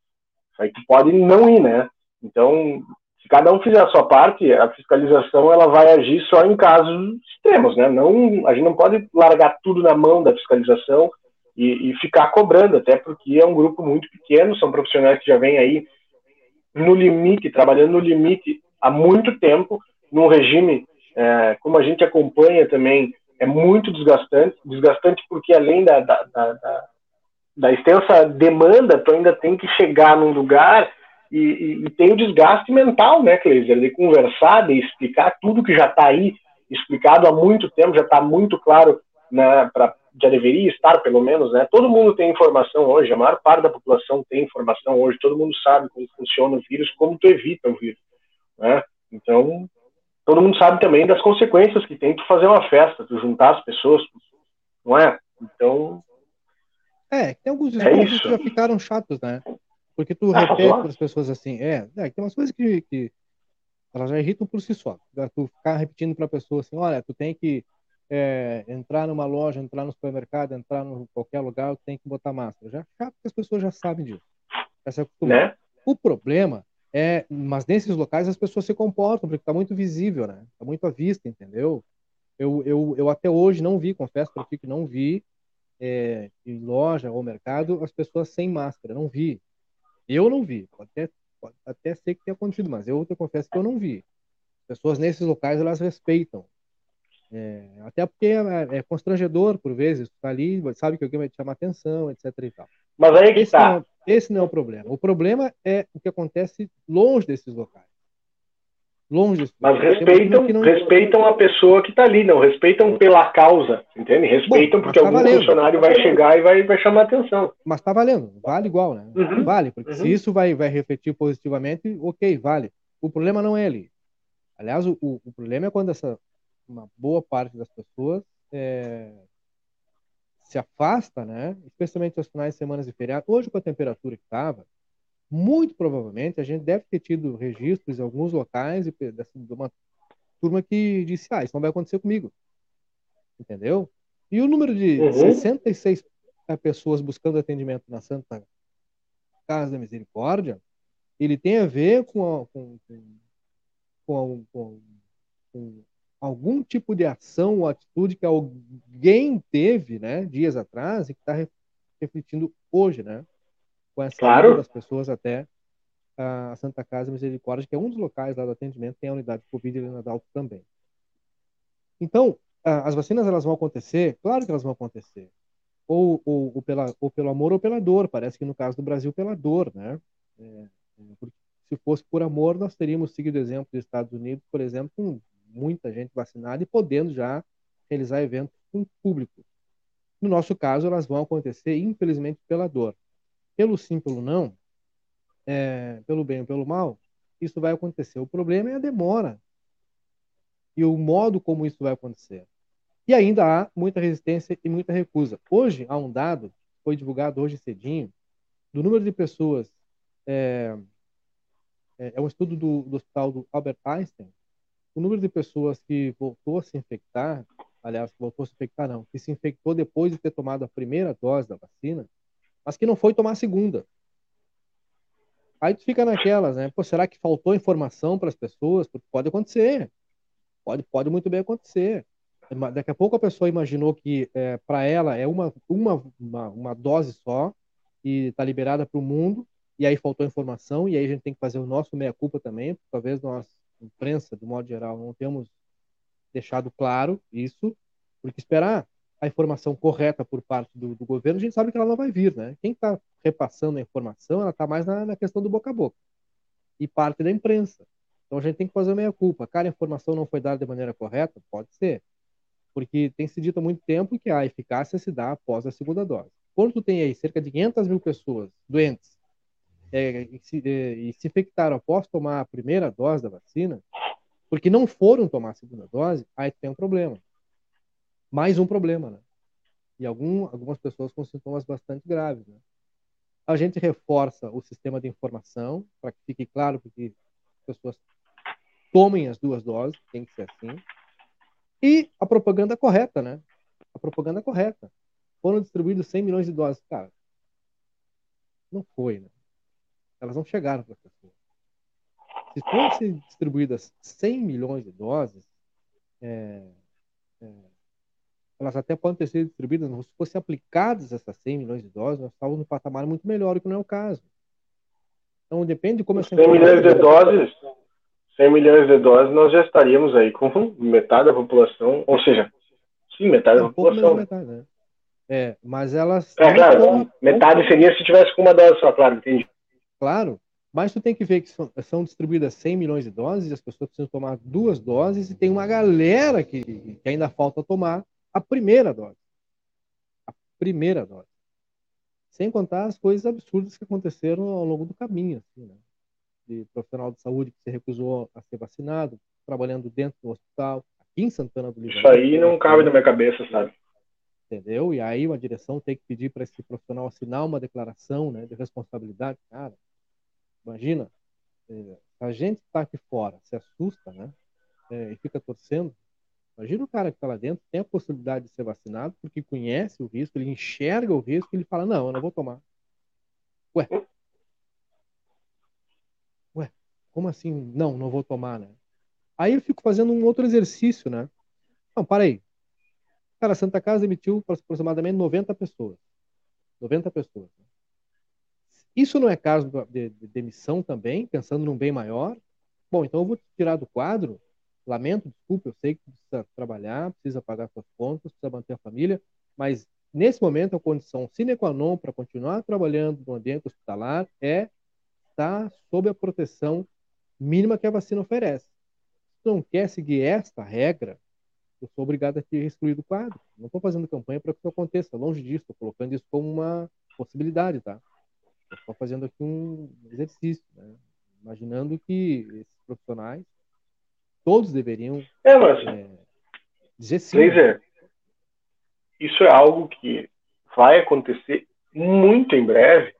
aí tu pode não ir, né? Então, se cada um fizer a sua parte, a fiscalização ela vai agir só em casos extremos, né? Não, a gente não pode largar tudo na mão da fiscalização e, e ficar cobrando, até porque é um grupo muito pequeno, são profissionais que já vêm aí no limite, trabalhando no limite há muito tempo, num regime, é, como a gente acompanha também, é muito desgastante, desgastante porque além da, da, da, da extensa demanda, tu ainda tem que chegar num lugar e, e, e tem o desgaste mental, né, Cleiser, de conversar, de explicar tudo que já está aí explicado há muito tempo, já está muito claro, né, pra, já deveria estar, pelo menos, né? Todo mundo tem informação hoje, a maior parte da população tem informação hoje, todo mundo sabe como funciona o vírus, como tu evita o vírus, né? Então, todo mundo sabe também das consequências que tem tu fazer uma festa, tu juntar as pessoas, não é? Então. É, tem alguns é discursos é que já ficaram chatos, né? Porque tu ah, repete para as pessoas assim, é, é, tem umas coisas que, que elas já irritam por si só. Tu ficar repetindo para a pessoa assim, olha, tu tem que é, entrar numa loja, entrar no supermercado, entrar em qualquer lugar, tu tem que botar máscara. Já chato que as pessoas já sabem disso. Já né? O problema é, mas nesses locais as pessoas se comportam, porque está muito visível, né? Está muito à vista, entendeu? Eu, eu, eu até hoje não vi, confesso para ti que não vi é, em loja ou mercado as pessoas sem máscara, não vi. Eu não vi, pode até, pode até ser que tenha acontecido, mas eu te confesso que eu não vi. As pessoas nesses locais elas respeitam. É, até porque é, é, constrangedor por vezes, tu tá ali, sabe que alguém vai te chamar atenção, etc e tal. Mas aí que esse tá. Não, esse não é o problema. O problema é o que acontece longe desses locais. Longe Mas respeitam, não... respeitam a pessoa que está ali, não respeitam pela causa, entende? Respeitam Bom, porque tá algum valendo. funcionário vai chegar e vai, vai chamar atenção. Mas está valendo, vale igual, né? Uhum. Vale, porque uhum. se isso vai, vai refletir positivamente, ok, vale. O problema não é ali. Aliás, o, o problema é quando essa uma boa parte das pessoas é, se afasta, né? Especialmente aos finais de semana e feriado. Hoje, com a temperatura que estava, muito provavelmente a gente deve ter tido registros em alguns locais de uma turma que disse: Ah, isso não vai acontecer comigo. Entendeu? E o número de uhum. 66 pessoas buscando atendimento na Santa Casa da Misericórdia, ele tem a ver com, a, com, com, com, com algum tipo de ação ou atitude que alguém teve, né, dias atrás e que está refletindo hoje, né, com essa claro. das pessoas até a Santa Casa Misericórdia, que é um dos locais lá do atendimento, tem a unidade de Covid ali na Dalto também. Então, as vacinas elas vão acontecer, claro que elas vão acontecer, ou, ou, ou, pela, ou pelo amor ou pela dor, parece que no caso do Brasil pela dor, né? É, é se fosse por amor, nós teríamos seguido o exemplo dos Estados Unidos, por exemplo, com muita gente vacinada e podendo já realizar eventos com público. No nosso caso, elas vão acontecer, infelizmente, pela dor. Pelo sim, pelo não, é, pelo bem ou pelo mal, isso vai acontecer. O problema é a demora e o modo como isso vai acontecer. E ainda há muita resistência e muita recusa. Hoje, há um dado, foi divulgado hoje cedinho, do número de pessoas. É, é, é um estudo do, do Hospital do Albert Einstein, o número de pessoas que voltou a se infectar, aliás, voltou a se infectar não, que se infectou depois de ter tomado a primeira dose da vacina, mas que não foi tomar a segunda. Aí tu fica naquelas, né? Pô, será que faltou informação para as pessoas? Porque pode acontecer. Pode, pode muito bem acontecer. Daqui a pouco a pessoa imaginou que é, para ela é uma, uma, uma, uma, dose só e está liberada para o mundo, e aí faltou informação, e aí a gente tem que fazer o nosso meia-culpa também, porque talvez nós imprensa, do modo geral, não temos deixado claro isso, porque esperar a informação correta por parte do, do governo, a gente sabe que ela não vai vir, né? Quem está repassando a informação, ela está mais na, na, questão do boca a boca e parte da imprensa. Então a gente tem que fazer meia culpa. Cara, a informação não foi dada de maneira correta? Pode ser. Porque tem se dito há muito tempo que a eficácia se dá após a segunda dose. Quando tu tem aí cerca de 500 mil pessoas doentes é, e, se, é, e se infectaram após tomar a primeira dose da vacina, porque não foram tomar a segunda dose, aí tem um problema. Mais um problema, né? E algum, algumas pessoas com sintomas bastante graves, né? A gente reforça o sistema de informação para que fique claro que as pessoas tomem as duas doses, tem que ser assim. E a propaganda correta, né? A propaganda correta. Foram distribuídos 100 milhões de doses. Cara, não foi, né? Elas não chegaram para as pessoas. Se fossem distribuídas 100 milhões de doses, é, é, elas até podem ter sido distribuídas, mas se fossem aplicadas essas 100 milhões de doses, nós estávamos num patamar muito melhor, o que não é o caso. Então, depende de como... 100 milhões de doses, 100 milhões de doses, nós já estaríamos aí com metade da população, ou seja, sim, metade é, da população. Metade, né? É, mas elas... É, claro, metade seria se tivesse com uma dose só, claro, entendi. Claro, mas tu tem que ver que são, são, distribuídas 100 milhões de doses, as pessoas precisam tomar duas doses, e tem uma galera que, que ainda falta tomar a primeira dose. A primeira dose. Sem contar as coisas absurdas que aconteceram ao longo do caminho, assim, né? De profissional de saúde que se recusou a ser vacinado, trabalhando dentro do hospital, aqui em Santana do Livramento. Isso aí não cabe na minha cabeça, sabe? Entendeu? E aí uma direção tem que pedir para esse profissional assinar uma declaração né, de responsabilidade. Cara, Imagina, é, a gente está aqui fora, se assusta, né? É, e fica torcendo. Imagina o cara que está lá dentro, tem a possibilidade de ser vacinado, porque conhece o risco, ele enxerga o risco e ele fala: Não, eu não vou tomar. Ué. Ué, como assim? Não, não vou tomar, né? Aí eu fico fazendo um outro exercício, né? Não, para aí. Cara, a Santa Casa emitiu aproximadamente 90 pessoas. 90 pessoas. Né? Isso não é caso de, de demissão também, pensando num bem maior? Bom, então eu vou tirar do quadro. Lamento, desculpa, eu sei que precisa trabalhar, precisa pagar suas contas, precisa manter a família, mas nesse momento a condição sine qua non para continuar trabalhando no ambiente hospitalar é estar sob a proteção mínima que a vacina oferece. Se não quer seguir esta regra, eu sou obrigado a te excluir do quadro. Não estou fazendo campanha para que isso aconteça, longe disso, estou colocando isso como uma possibilidade, tá? Estou fazendo aqui um exercício, né? imaginando que esses profissionais todos deveriam é, mas, é, dizer sim. Laser, isso é algo que vai acontecer muito em breve.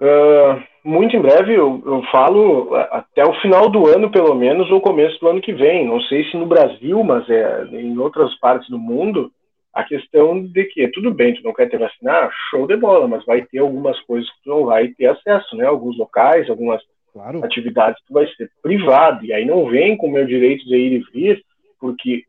Uh, muito em breve, eu, eu, falo até o final do ano, pelo menos, ou começo do ano que vem. Não sei se no Brasil, mas é, em outras partes do mundo, a questão de que tudo bem, tu não quer ter vacinar, show de bola, mas vai ter algumas coisas que tu não vai ter acesso, né? Alguns locais, algumas claro. atividades que vai ser privado. E aí não vem com o meu direito de ir e vir, porque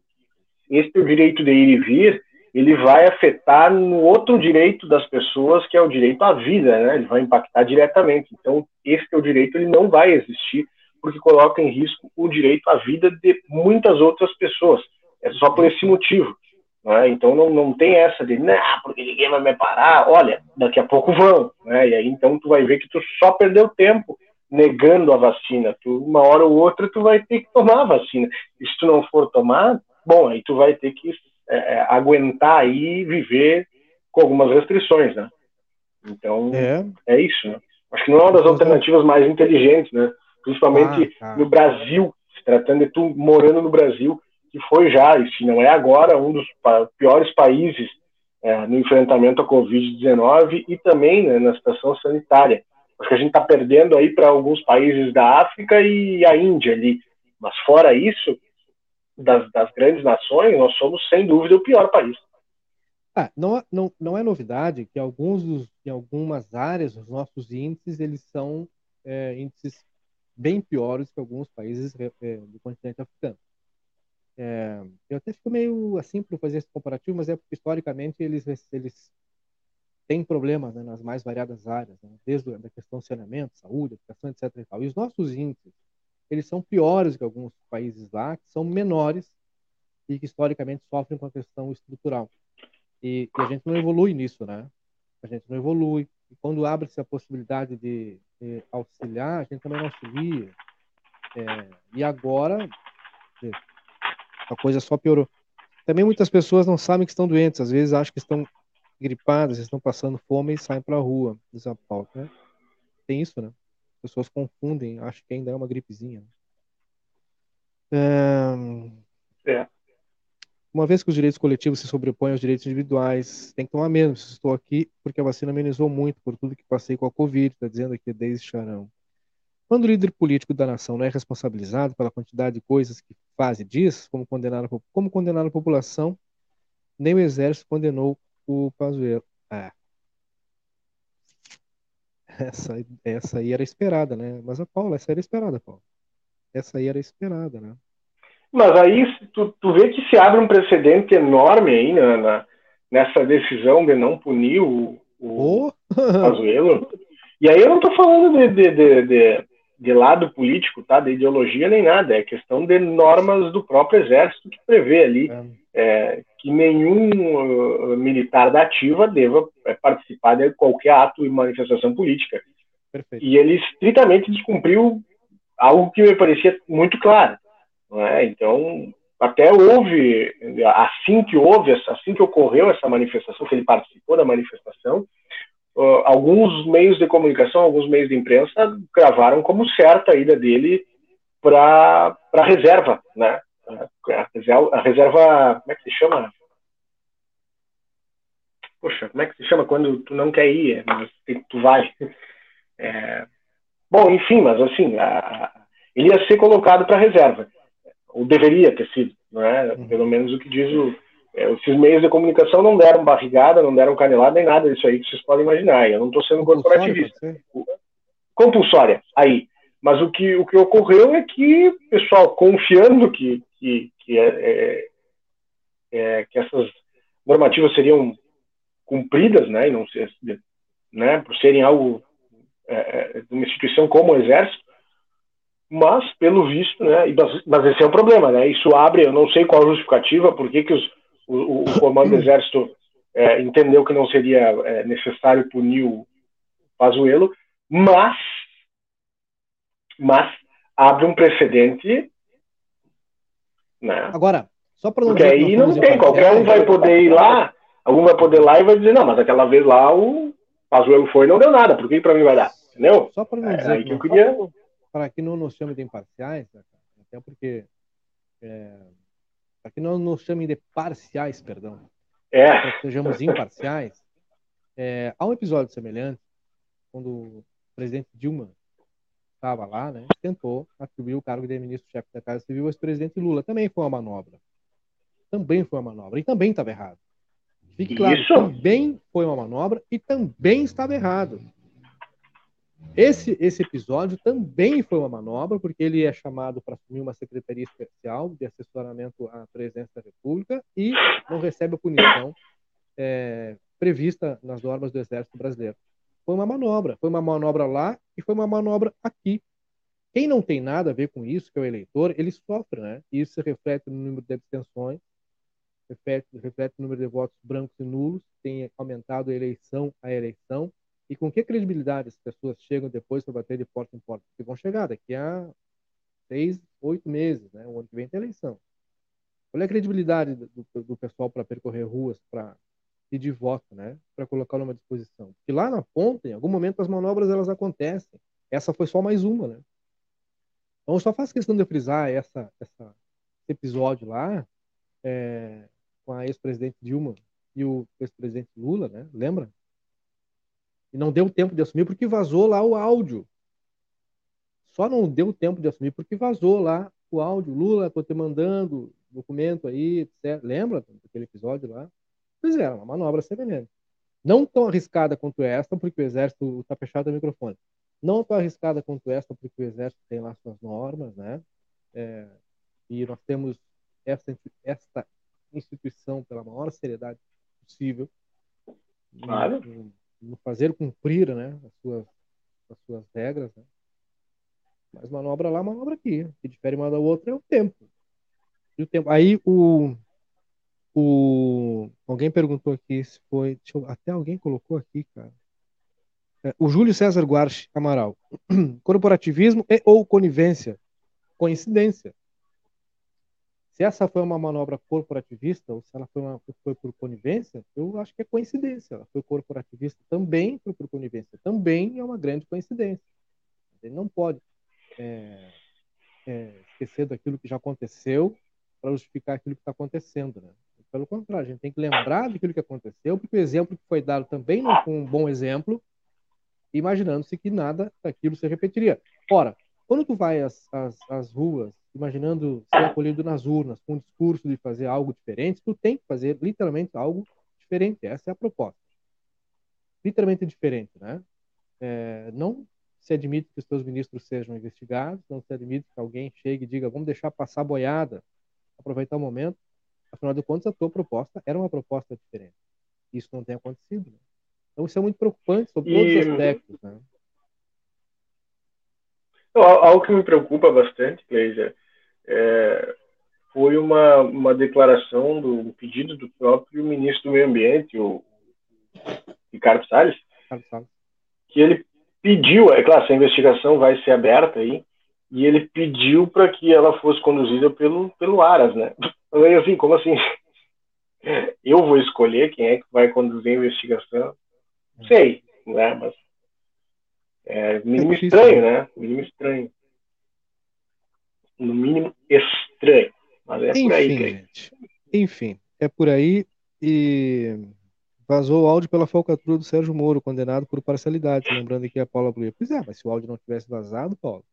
esse teu direito de ir e vir ele vai afetar no outro direito das pessoas, que é o direito à vida, né? Ele vai impactar diretamente. Então, esse o direito, ele não vai existir, porque coloca em risco o direito à vida de muitas outras pessoas. É só por esse motivo. Né? Então, não, não tem essa de, não, porque ninguém vai me parar. Olha, daqui a pouco vão. Né? E aí, então, tu vai ver que tu só perdeu tempo negando a vacina. Tu, uma hora ou outra, tu vai ter que tomar a vacina. E se tu não for tomar, bom, aí tu vai ter que é, é, aguentar aí viver com algumas restrições, né? Então, é, é isso, né? Acho que não é uma das alternativas mais inteligentes, né? Principalmente ah, no Brasil, se tratando de tu morando no Brasil, que foi já, e se não é agora, um dos piores países é, no enfrentamento à Covid-19 e também né, na situação sanitária. Acho que a gente está perdendo aí para alguns países da África e a Índia ali. Mas fora isso, das, das grandes nações, nós somos, sem dúvida, o pior país. Ah, não, não, não é novidade que alguns dos, em algumas áreas os nossos índices eles são é, índices bem piores que alguns países é, do continente africano. É, eu até fico meio assim para fazer esse comparativo, mas é porque historicamente eles eles têm problemas né, nas mais variadas áreas, né, desde a questão de saneamento, saúde, educação, etc. E, tal. e os nossos índices eles são piores que alguns países lá, que são menores e que historicamente sofrem com a questão estrutural. E, e a gente não evolui nisso, né? A gente não evolui. E quando abre-se a possibilidade de, de, auxiliar, a gente também não auxilia. É, e agora, a coisa só piorou. Também muitas pessoas não sabem que estão doentes, às vezes acham que estão gripadas, estão passando fome e saem para a rua, diz a Paulo, né? Tem isso, né? pessoas confundem, acho que ainda é uma gripezinha. É. Uma vez que os direitos coletivos se sobrepõem aos direitos individuais, tem que tomar menos. Estou aqui porque a vacina amenizou muito por tudo que passei com a Covid, está dizendo aqui desde Charão. Quando o líder político da nação não é responsabilizado pela quantidade de coisas que faz e diz, como condenar a, como condenar a população, nem o exército condenou o Pazuello. Ah, essa, essa aí era esperada, né? Mas a Paula, essa era esperada, Paula. Essa aí era esperada, né? Mas aí tu, tu vê que se abre um precedente enorme aí na, na nessa decisão de não punir o, o oh. [LAUGHS] Pazuello. E aí eu não estou falando de, de, de, de, de lado político, tá? De ideologia nem nada. É questão de normas do próprio exército que prevê ali é. É, que nenhum uh, militar da ativa deva é, participar de qualquer ato e manifestação política. Perfeito. E ele estritamente descumpriu algo que me parecia muito claro. É? Então, até houve, assim que houve, assim que ocorreu essa manifestação, que ele participou da manifestação, uh, alguns meios de comunicação, alguns meios de imprensa gravaram como certa a ida dele para a reserva, né? A reserva, a reserva, como é que se chama? Poxa, como é que se chama quando tu não quer ir, mas tu vai? É, bom, enfim, mas assim, a, ele ia ser colocado para reserva, ou deveria ter sido, não é? Uhum. Pelo menos o que diz o, é, esses meios de comunicação não deram barrigada, não deram canelada, nem nada disso aí que vocês podem imaginar. Eu não estou sendo corporativista. Compulsória, aí. Mas o que, o que ocorreu é que o pessoal, confiando que, que, que, é, é, é, que essas normativas seriam cumpridas, né, e não ser, né, por serem algo é, é, de uma instituição como o Exército, mas pelo visto, né, mas, esse é o problema, né, isso abre, eu não sei qual a justificativa, por que, que os, o, o, comando do Exército é, entendeu que não seria é, necessário punir o Pazuello, mas, mas abre um precedente né? Agora, só para não Porque aí não tem, qualquer um vai poder ir lá, algum vai poder ir lá e vai dizer, não, mas aquela vez lá o Pazuello foi e não deu nada, por que para mim vai dar? Entendeu? Só para não é, dizer que, que eu queria... Para que não nos chamem de imparciais, né, até porque é, para que não nos chamem de parciais, perdão, é. para que sejamos imparciais, é, há um episódio semelhante, quando presidente Dilma estava lá, né, tentou atribuir o cargo de ministro-chefe da Casa Civil ao ex-presidente Lula. Também foi uma manobra. Também foi uma manobra. E também estava errado. Fique claro, Isso. também foi uma manobra e também estava errado. Esse, esse episódio também foi uma manobra, porque ele é chamado para assumir uma secretaria especial de assessoramento à presidência da República e não recebe a punição é, prevista nas normas do Exército Brasileiro. Foi uma manobra. Foi uma manobra lá e foi uma manobra aqui. Quem não tem nada a ver com isso, que é o eleitor, ele sofre, né? Isso se reflete no número de abstenções, reflete, reflete no número de votos brancos e nulos, tem aumentado a eleição a eleição. E com que credibilidade as pessoas chegam depois para bater de porta em porta? Porque vão chegar daqui a seis, oito meses, né? O ano que vem tem eleição. Qual é a credibilidade do, do, pessoal para percorrer ruas, para pedir voto, né? Para colocar numa disposição? Porque lá na ponta, em algum momento, as manobras elas acontecem. Essa foi só mais uma, né? Então, só faço questão de frisar essa, essa, esse episódio lá é, com a ex-presidente Dilma e o ex-presidente Lula, né? Lembra? E não deu tempo de assumir porque vazou lá o áudio. Só não deu tempo de assumir porque vazou lá o áudio. Lula, tô te mandando documento aí, etc. Lembra daquele episódio lá? Pois é, uma manobra semelhante. Não tão arriscada quanto esta, porque o exército está fechado o microfone. Não tão arriscada quanto esta, porque o exército tem lá suas normas, né? É, e nós temos esta, esta instituição pela maior seriedade possível. Claro. No, no fazer cumprir né, as, suas, as suas regras. Né? Mas manobra lá, manobra aqui. O que difere uma da outra é o tempo. E o tempo. Aí o, o. Alguém perguntou aqui se foi. Eu, até alguém colocou aqui, cara. É, o Júlio César Guarchi Amaral. [CLEARS THROAT] Corporativismo e ou conivência. Coincidência. Se essa foi uma manobra corporativista ou se ela foi, uma, foi por conivência, eu acho que é coincidência. Ela foi corporativista também, foi por conivência também, é uma grande coincidência. Ele não pode é, é, esquecer daquilo que já aconteceu para justificar aquilo que está acontecendo. Né? Pelo contrário, a gente tem que lembrar daquilo que aconteceu, porque o exemplo que foi dado também não foi um bom exemplo, imaginando-se que nada daquilo se repetiria. Ora, quando tu vai às, às, às ruas imaginando ser acolhido nas urnas com o discurso de fazer algo diferente, tu tem que fazer literalmente algo diferente. Essa é a proposta. Literalmente diferente, né? É, não se admite que os teus ministros sejam investigados, não se admite que alguém chegue e diga vamos deixar passar a boiada, aproveitar o momento. Afinal de contas, a tua proposta era uma proposta diferente. Isso não tem acontecido. Né? Então, isso é muito preocupante sobre todos os aspectos. Né? Algo que me preocupa bastante, Cleija, é, foi uma, uma declaração do um pedido do próprio ministro do Meio Ambiente, o Ricardo Salles, que ele pediu, é claro, essa investigação vai ser aberta aí, e ele pediu para que ela fosse conduzida pelo, pelo Aras, né? Assim, como assim? [LAUGHS] Eu vou escolher quem é que vai conduzir a investigação? Sei, né? Mas é mínimo difícil, estranho, né? Mínimo estranho. No mínimo estranho. Mas é Enfim, por aí, Cleide. gente. Enfim, é por aí e vazou o áudio pela falcatrua do Sérgio Moro, condenado por parcialidade, lembrando aqui a Paula Bruia. Pois é, mas se o áudio não tivesse vazado, Paulo,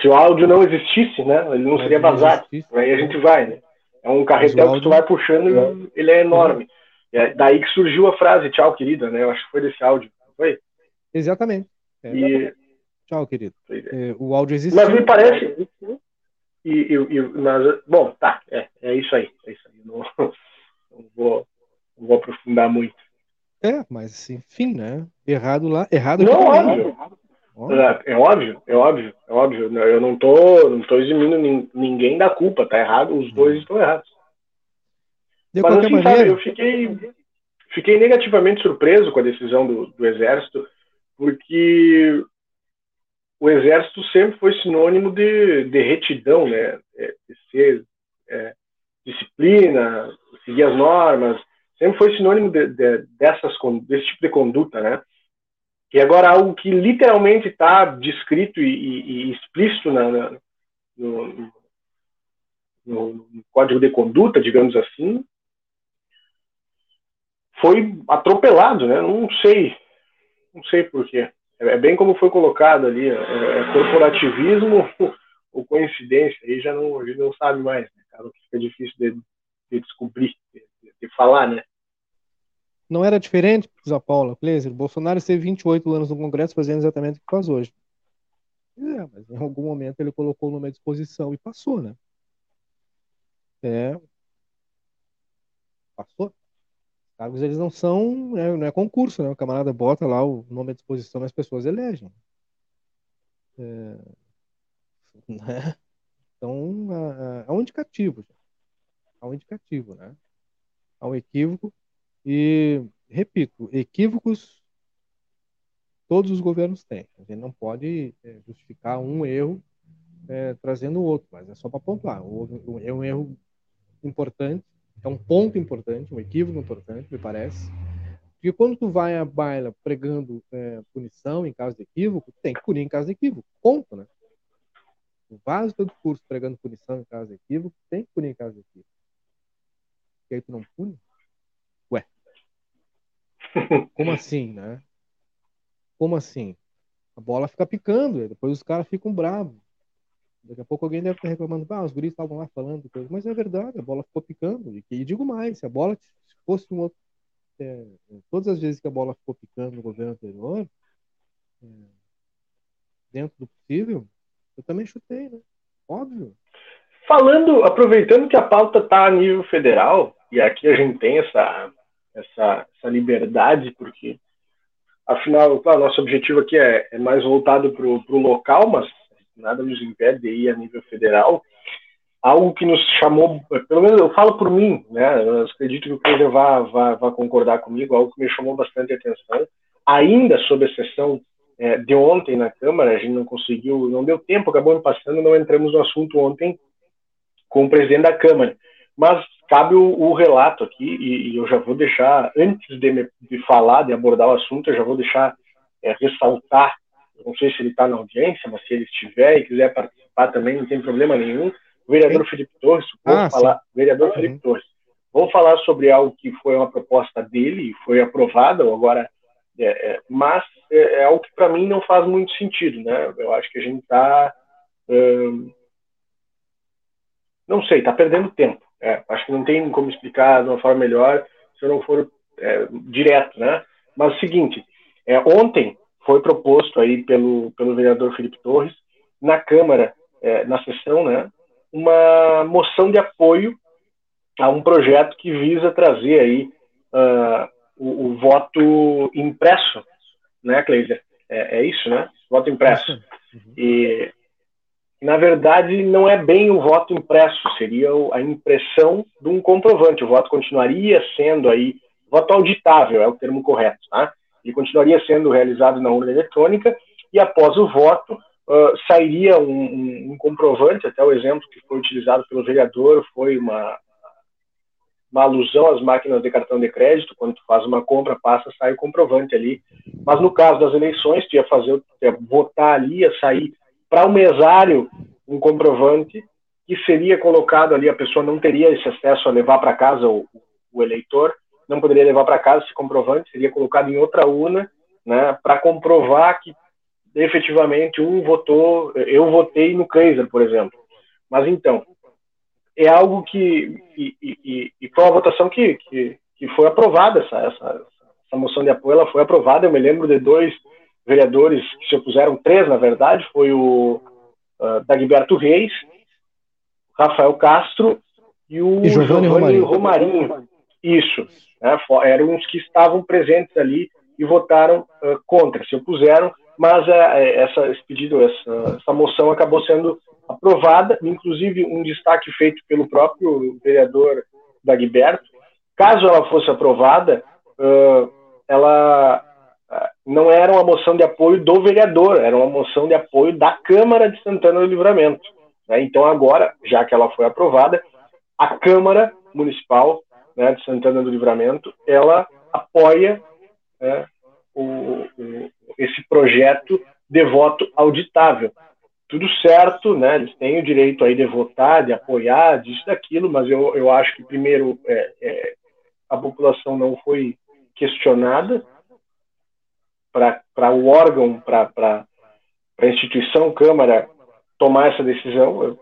Se o áudio não existisse, né? Ele não seria vazado. aí a gente vai, né? É um carretel áudio- que tu vai puxando e ele é enorme. É daí que surgiu a frase tchau, querida, né? Eu acho que foi desse áudio. Foi? exatamente. É, E, Tchau, querido. é. É, o áudio existe. Mas me parece. E, e, e- mas, bom, tá, é, é isso aí. É isso aí. Não, [LAUGHS] não vou, não vou aprofundar muito. É, mas enfim, né? Errado lá, errado Não, óbvio. Ó, É, é óbvio, é óbvio, é óbvio. Eu não tô, não tô eximindo nin- ninguém da culpa, tá errado, os dois estão errados. De Mas assim, sabe, maneira, eu fiquei, fiquei negativamente surpreso com a decisão do, do Exército, porque o Exército sempre foi sinônimo de, de retidão, né? É, de ser é, disciplina, seguir as normas, sempre foi sinônimo de, de, dessas, desse tipo de conduta, né? E agora algo que literalmente está descrito e, e- e explícito na- na- no, no- no código de conduta, digamos assim, foi atropelado, né? Não sei, não sei porquê. É bem como foi colocado ali, é, é corporativismo [LAUGHS] ou coincidência, aí já não, a gente não sabe mais, né? Cara, fica difícil de, de descobrir, de, de, falar, né? Não era diferente, diz Paula Kleiser, Bolsonaro esteve 28 anos no Congresso fazendo exatamente o que faz hoje. É, mas em algum momento ele colocou numa disposição e passou, né? É. Passou. Os cargos eles não são, né, não é concurso, né? O camarada bota lá o nome à disposição e as pessoas elegem. É, né? Então, é um indicativo. Há um indicativo, né? Há um equívoco. E, repito, equívocos todos os governos têm. A gente não pode é, justificar um erro é, trazendo outro, mas é só para pontuar. É um erro importante, é um ponto importante, um equívoco importante, me parece. Porque quando tu vai à baila pregando é, punição em caso de equívoco, tem que punir em caso de equívoco, ponto, né? Tu faz o teu pregando punição em caso de equívoco, tem que punir em caso de equívoco. E aí tu não pune? Ué. Como assim, né? Como assim? A bola fica picando, depois os caras ficam bravos. Daqui a pouco alguém deve estar reclamando, ah, os guris estavam lá falando coisa. Mas é verdade, a bola ficou picando. E, e digo mais, se a bola se fosse um outro. É, todas as vezes que a bola ficou picando no governo anterior, é, dentro do possível, eu também chutei, né? Óbvio. Falando, aproveitando que a pauta está a nível federal, e aqui a gente tem essa, essa, essa liberdade, porque Afinal, claro, nosso objetivo aqui é, é mais voltado para o local, mas nada nos impede de ir a nível federal. Algo que nos chamou, pelo menos eu falo por mim, né? Eu acredito que o Cleiser vá, vá, vá concordar comigo, algo que me chamou bastante atenção. Ainda sob a sessão é, de ontem na Câmara, a gente não conseguiu, não deu tempo, acabou passando, não entramos no assunto ontem com o presidente da Câmara. Mas cabe o, o relato aqui, e, e, eu já vou deixar, antes de, me, de falar, de abordar o assunto, eu já vou deixar é, ressaltar, não sei se ele está na audiência, mas se ele estiver e quiser participar também, não tem problema nenhum, o vereador sim. Felipe Torres, vou ah, falar, vereador uhum. Felipe Torres, vou falar sobre algo que foi uma proposta dele e foi aprovada, agora, é, é, mas é, é, algo que para mim não faz muito sentido, né? Eu acho que a gente está, hum, não sei, está perdendo tempo. É, acho que não tem como explicar de uma forma melhor se eu não for é, direto, né? Mas é o seguinte, é, ontem foi proposto aí pelo, pelo vereador Felipe Torres, na Câmara, é, na sessão, né, uma moção de apoio a um projeto que visa trazer aí uh, o, o, voto impresso, né, Cleiser? É, é, isso, né? Voto impresso. Uhum. E na verdade, não é bem o voto impresso, seria a impressão de um comprovante. O voto continuaria sendo aí, voto auditável é o termo correto, tá? Ele continuaria sendo realizado na urna eletrônica e após o voto uh, sairia um, um, um, comprovante, até o exemplo que foi utilizado pelo vereador foi uma, uma alusão às máquinas de cartão de crédito, quando tu faz uma compra, passa, sai o comprovante ali. Mas no caso das eleições, tu ia fazer, tu ia votar ali, ia sair para o mesário um comprovante que seria colocado ali, a pessoa não teria esse acesso a levar para casa o, o, eleitor, não poderia levar para casa esse comprovante, seria colocado em outra urna, né, para comprovar que efetivamente um votou, eu votei no Kaiser, por exemplo. Mas então, é algo que, e, e, e foi uma votação que, que, que foi aprovada, essa, essa, essa moção de apoio, ela foi aprovada, eu me lembro de dois vereadores que se opuseram, três na verdade, foi o uh, Dagberto Reis, Rafael Castro e o e Giovanni, Romarinho. Romarinho. Isso, né, eram os que estavam presentes ali e votaram uh, contra, se opuseram, mas uh, essa, esse pedido, essa, essa moção acabou sendo aprovada, inclusive um destaque feito pelo próprio vereador Dagberto. Caso ela fosse aprovada, uh, ela não era uma moção de apoio do vereador, era uma moção de apoio da Câmara de Santana do Livramento. Né? Então, agora, já que ela foi aprovada, a Câmara Municipal né, de Santana do Livramento, ela apoia né, o, o, esse projeto de voto auditável. Tudo certo, né, eles têm o direito aí de votar, de apoiar, disso, daquilo, mas eu, eu acho que, primeiro, é, é, a população não foi questionada, para o órgão, para a instituição Câmara tomar essa decisão. Eu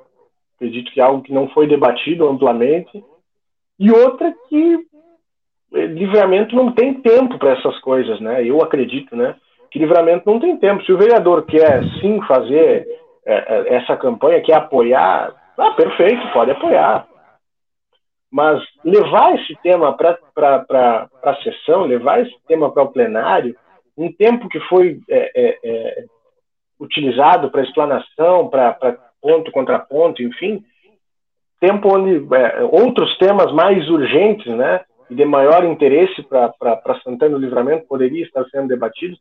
acredito que é algo que não foi debatido amplamente. E outra que eh, livramento não tem tempo para essas coisas, né? Eu acredito, né? Que livramento não tem tempo. Se o vereador quer sim fazer é, essa campanha, quer apoiar, ah, perfeito, pode apoiar. Mas levar esse tema para a sessão, levar esse tema para o plenário, um tempo que foi é, é, é utilizado para explanação, para ponto contra ponto, enfim, tempo onde é, outros temas mais urgentes, né, e de maior interesse para Santana do Livramento poderia estar sendo debatidos.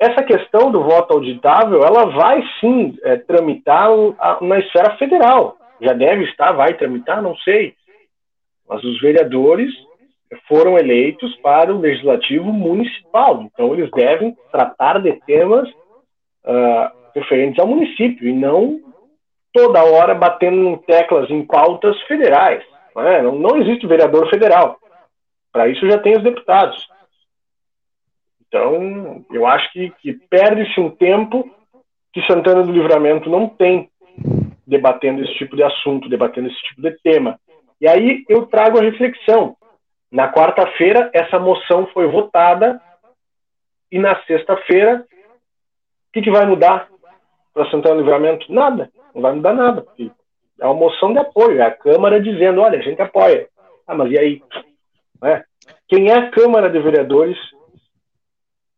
Essa questão do voto auditável, ela vai sim é, tramitar na esfera federal. Já deve estar, vai tramitar, não sei. Mas os vereadores foram eleitos para o legislativo municipal, então eles devem tratar de temas uh, referentes ao município e não toda hora batendo em teclas em pautas federais. Não, é? não, não existe vereador federal. Para isso já tem os deputados. Então, eu acho que, que perde-se um tempo que Santana do Livramento não tem debatendo esse tipo de assunto, debatendo esse tipo de tema. E aí eu trago a reflexão. Na quarta-feira, essa moção foi votada, e na sexta-feira, o que, que vai mudar para Santana do Livramento? Nada, não vai mudar nada. É uma moção de apoio, é a Câmara dizendo: olha, a gente apoia. Ah, mas e aí? É. Quem é a Câmara de Vereadores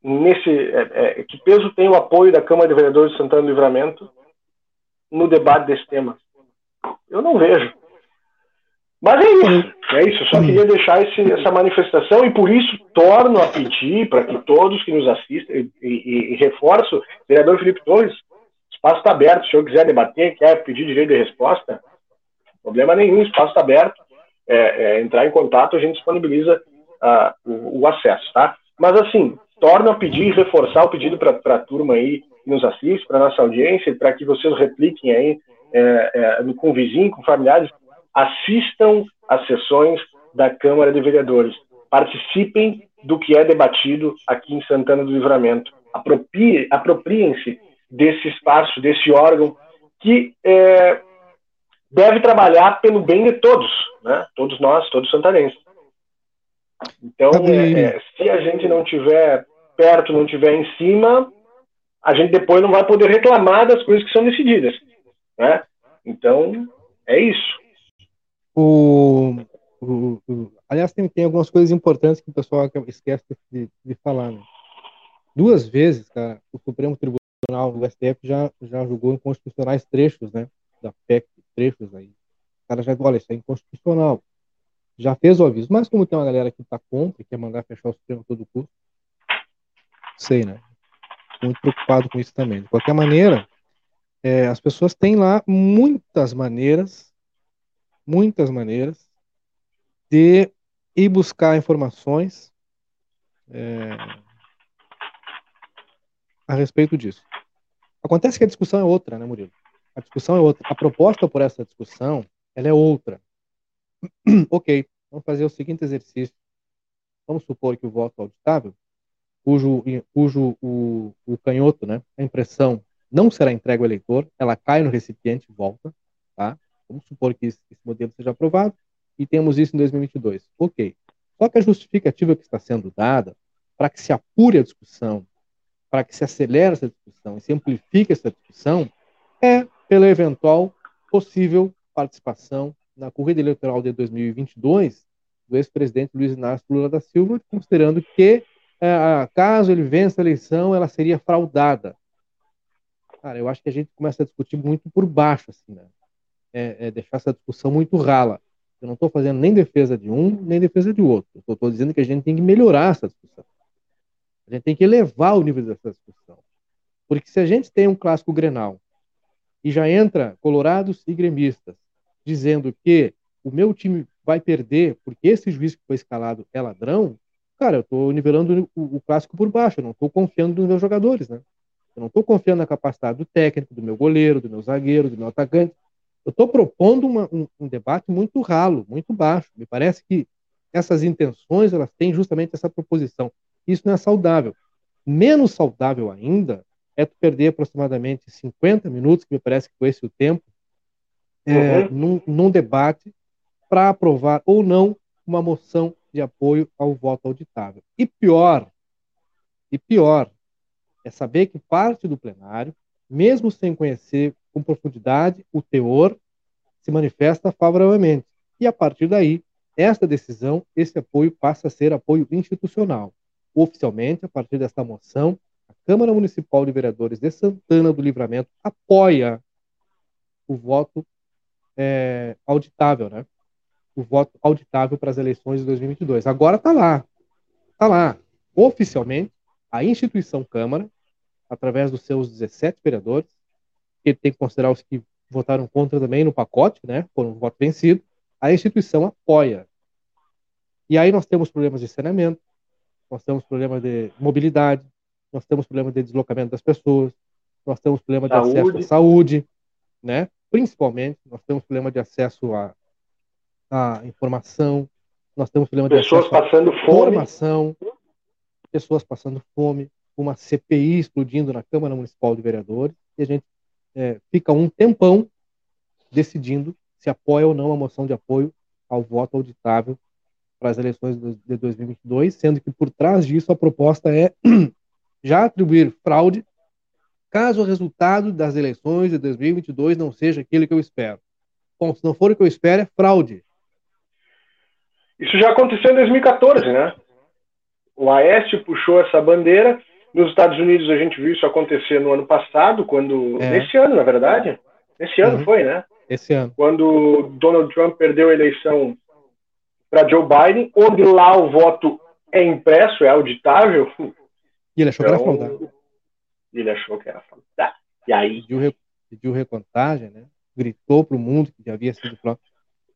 nesse é, é, que peso tem o apoio da Câmara de Vereadores de Santana do Livramento no debate desse tema? Eu não vejo. Mas é isso, é isso. Eu só queria deixar esse, essa manifestação e por isso torno a pedir para que todos que nos assistem e, e, e reforço, vereador Felipe Torres, espaço está aberto. Se senhor quiser debater, quer pedir direito de resposta, problema nenhum, espaço está aberto. É, é, entrar em contato, a gente disponibiliza uh, o, o, acesso, tá? Mas assim, torno a pedir e reforçar o pedido para a turma aí que nos assiste, para nossa audiência, para que vocês repliquem aí é, é, com vizinho, com familiares, assistam às sessões da Câmara de Vereadores, participem do que é debatido aqui em Santana do Livramento, apropriem-se desse espaço, desse órgão que é, deve trabalhar pelo bem de todos, né? todos nós, todos santanenses. Então, é, é, se a gente não tiver perto, não tiver em cima, a gente depois não vai poder reclamar das coisas que são decididas. Né? Então, é isso. O, o, o, aliás, tem, tem algumas coisas importantes que o pessoal esquece de, de falar. Né? Duas vezes, cara, o Supremo Tribunal, o STF, já, já julgou inconstitucionais trechos né, da PEC, trechos aí. O cara já olha, isso é inconstitucional. Já fez o aviso. Mas como tem uma galera que está contra e quer mandar fechar o Supremo todo custo, sei, né? Muito preocupado com isso também. De qualquer maneira, é, as pessoas têm lá muitas maneiras muitas maneiras de ir buscar informações é, a respeito disso. Acontece que a discussão é outra, né, Murilo? A discussão é outra. A proposta por essa discussão, ela é outra. [CLEARS THROAT] ok, vamos fazer o seguinte exercício. Vamos supor que o voto auditável, cujo, cujo o, o canhoto, né, a impressão não será entregue ao eleitor, ela cai no recipiente e volta, tá? Vamos supor que esse, esse modelo seja aprovado e temos isso em 2022. Ok. Só que a justificativa que está sendo dada para que se apure a discussão, para que se acelere essa discussão e se amplifique essa discussão, é pela eventual possível participação na corrida eleitoral de 2022 do ex-presidente Luiz Inácio Lula da Silva, considerando que, é, caso ele vença a eleição, ela seria fraudada. Cara, eu acho que a gente começa a discutir muito por baixo, assim, né? é, é deixar essa discussão muito rala. Eu não estou fazendo nem defesa de um, nem defesa de outro. Eu estou dizendo que a gente tem que melhorar essa discussão. A gente tem que elevar o nível dessa discussão. Porque se a gente tem um clássico Grenal e já entra colorados e gremistas dizendo que o meu time vai perder porque esse juiz que foi escalado é ladrão, cara, eu estou nivelando o, o, clássico por baixo, eu não estou confiando nos meus jogadores, né? Eu não estou confiando na capacidade do técnico, do meu goleiro, do meu zagueiro, do meu atacante. Eu estou propondo uma, um, um, debate muito ralo, muito baixo. Me parece que essas intenções elas têm justamente essa proposição. Isso não é saudável. Menos saudável ainda é tu perder aproximadamente 50 minutos, que me parece que foi esse o tempo, é, Uhum. num, num debate para aprovar ou não uma moção de apoio ao voto auditável. E pior, e pior, é saber que parte do plenário, mesmo sem conhecer com profundidade o teor, se manifesta favoravelmente. E a partir daí, esta decisão, esse apoio passa a ser apoio institucional. Oficialmente, a partir desta moção, a Câmara Municipal de Vereadores de Santana do Livramento apoia o voto é, auditável, né? O voto auditável para as eleições de 2022. Agora está lá, está lá, oficialmente, a instituição Câmara, através dos seus 17 vereadores, que tem que considerar os que votaram contra também no pacote, né? Foram um voto vencido. A instituição apoia. E aí nós temos problemas de saneamento, nós temos problemas de mobilidade, nós temos problemas de deslocamento das pessoas, nós temos problema de Saúde. acesso à saúde, né? Principalmente, nós temos problema de acesso à, à informação, nós temos problema de Pessoas acesso à passando fome. formação, pessoas passando fome, uma CPI explodindo na Câmara Municipal de Vereadores, e a gente é, fica um tempão decidindo se apoia ou não a moção de apoio ao voto auditável para as eleições de 2022, sendo que por trás disso a proposta é [CLEARS THROAT] já atribuir fraude caso o resultado das eleições de 2022 não seja aquele que eu espero. Bom, se não for o que eu espero, é fraude. Isso já aconteceu em 2014, né? O Aécio puxou essa bandeira. Nos Estados Unidos a gente viu isso acontecer no ano passado, quando. É. Nesse ano, na verdade. Nesse ano Uhum. foi, né? Esse ano. Quando Donald Trump perdeu a eleição para Joe Biden, onde lá o voto é impresso, é auditável. E ele achou que era Então, fraudado. ele achou que era fraude. E aí, pediu, pediu recontagem, né? gritou para o mundo que havia sido fraude.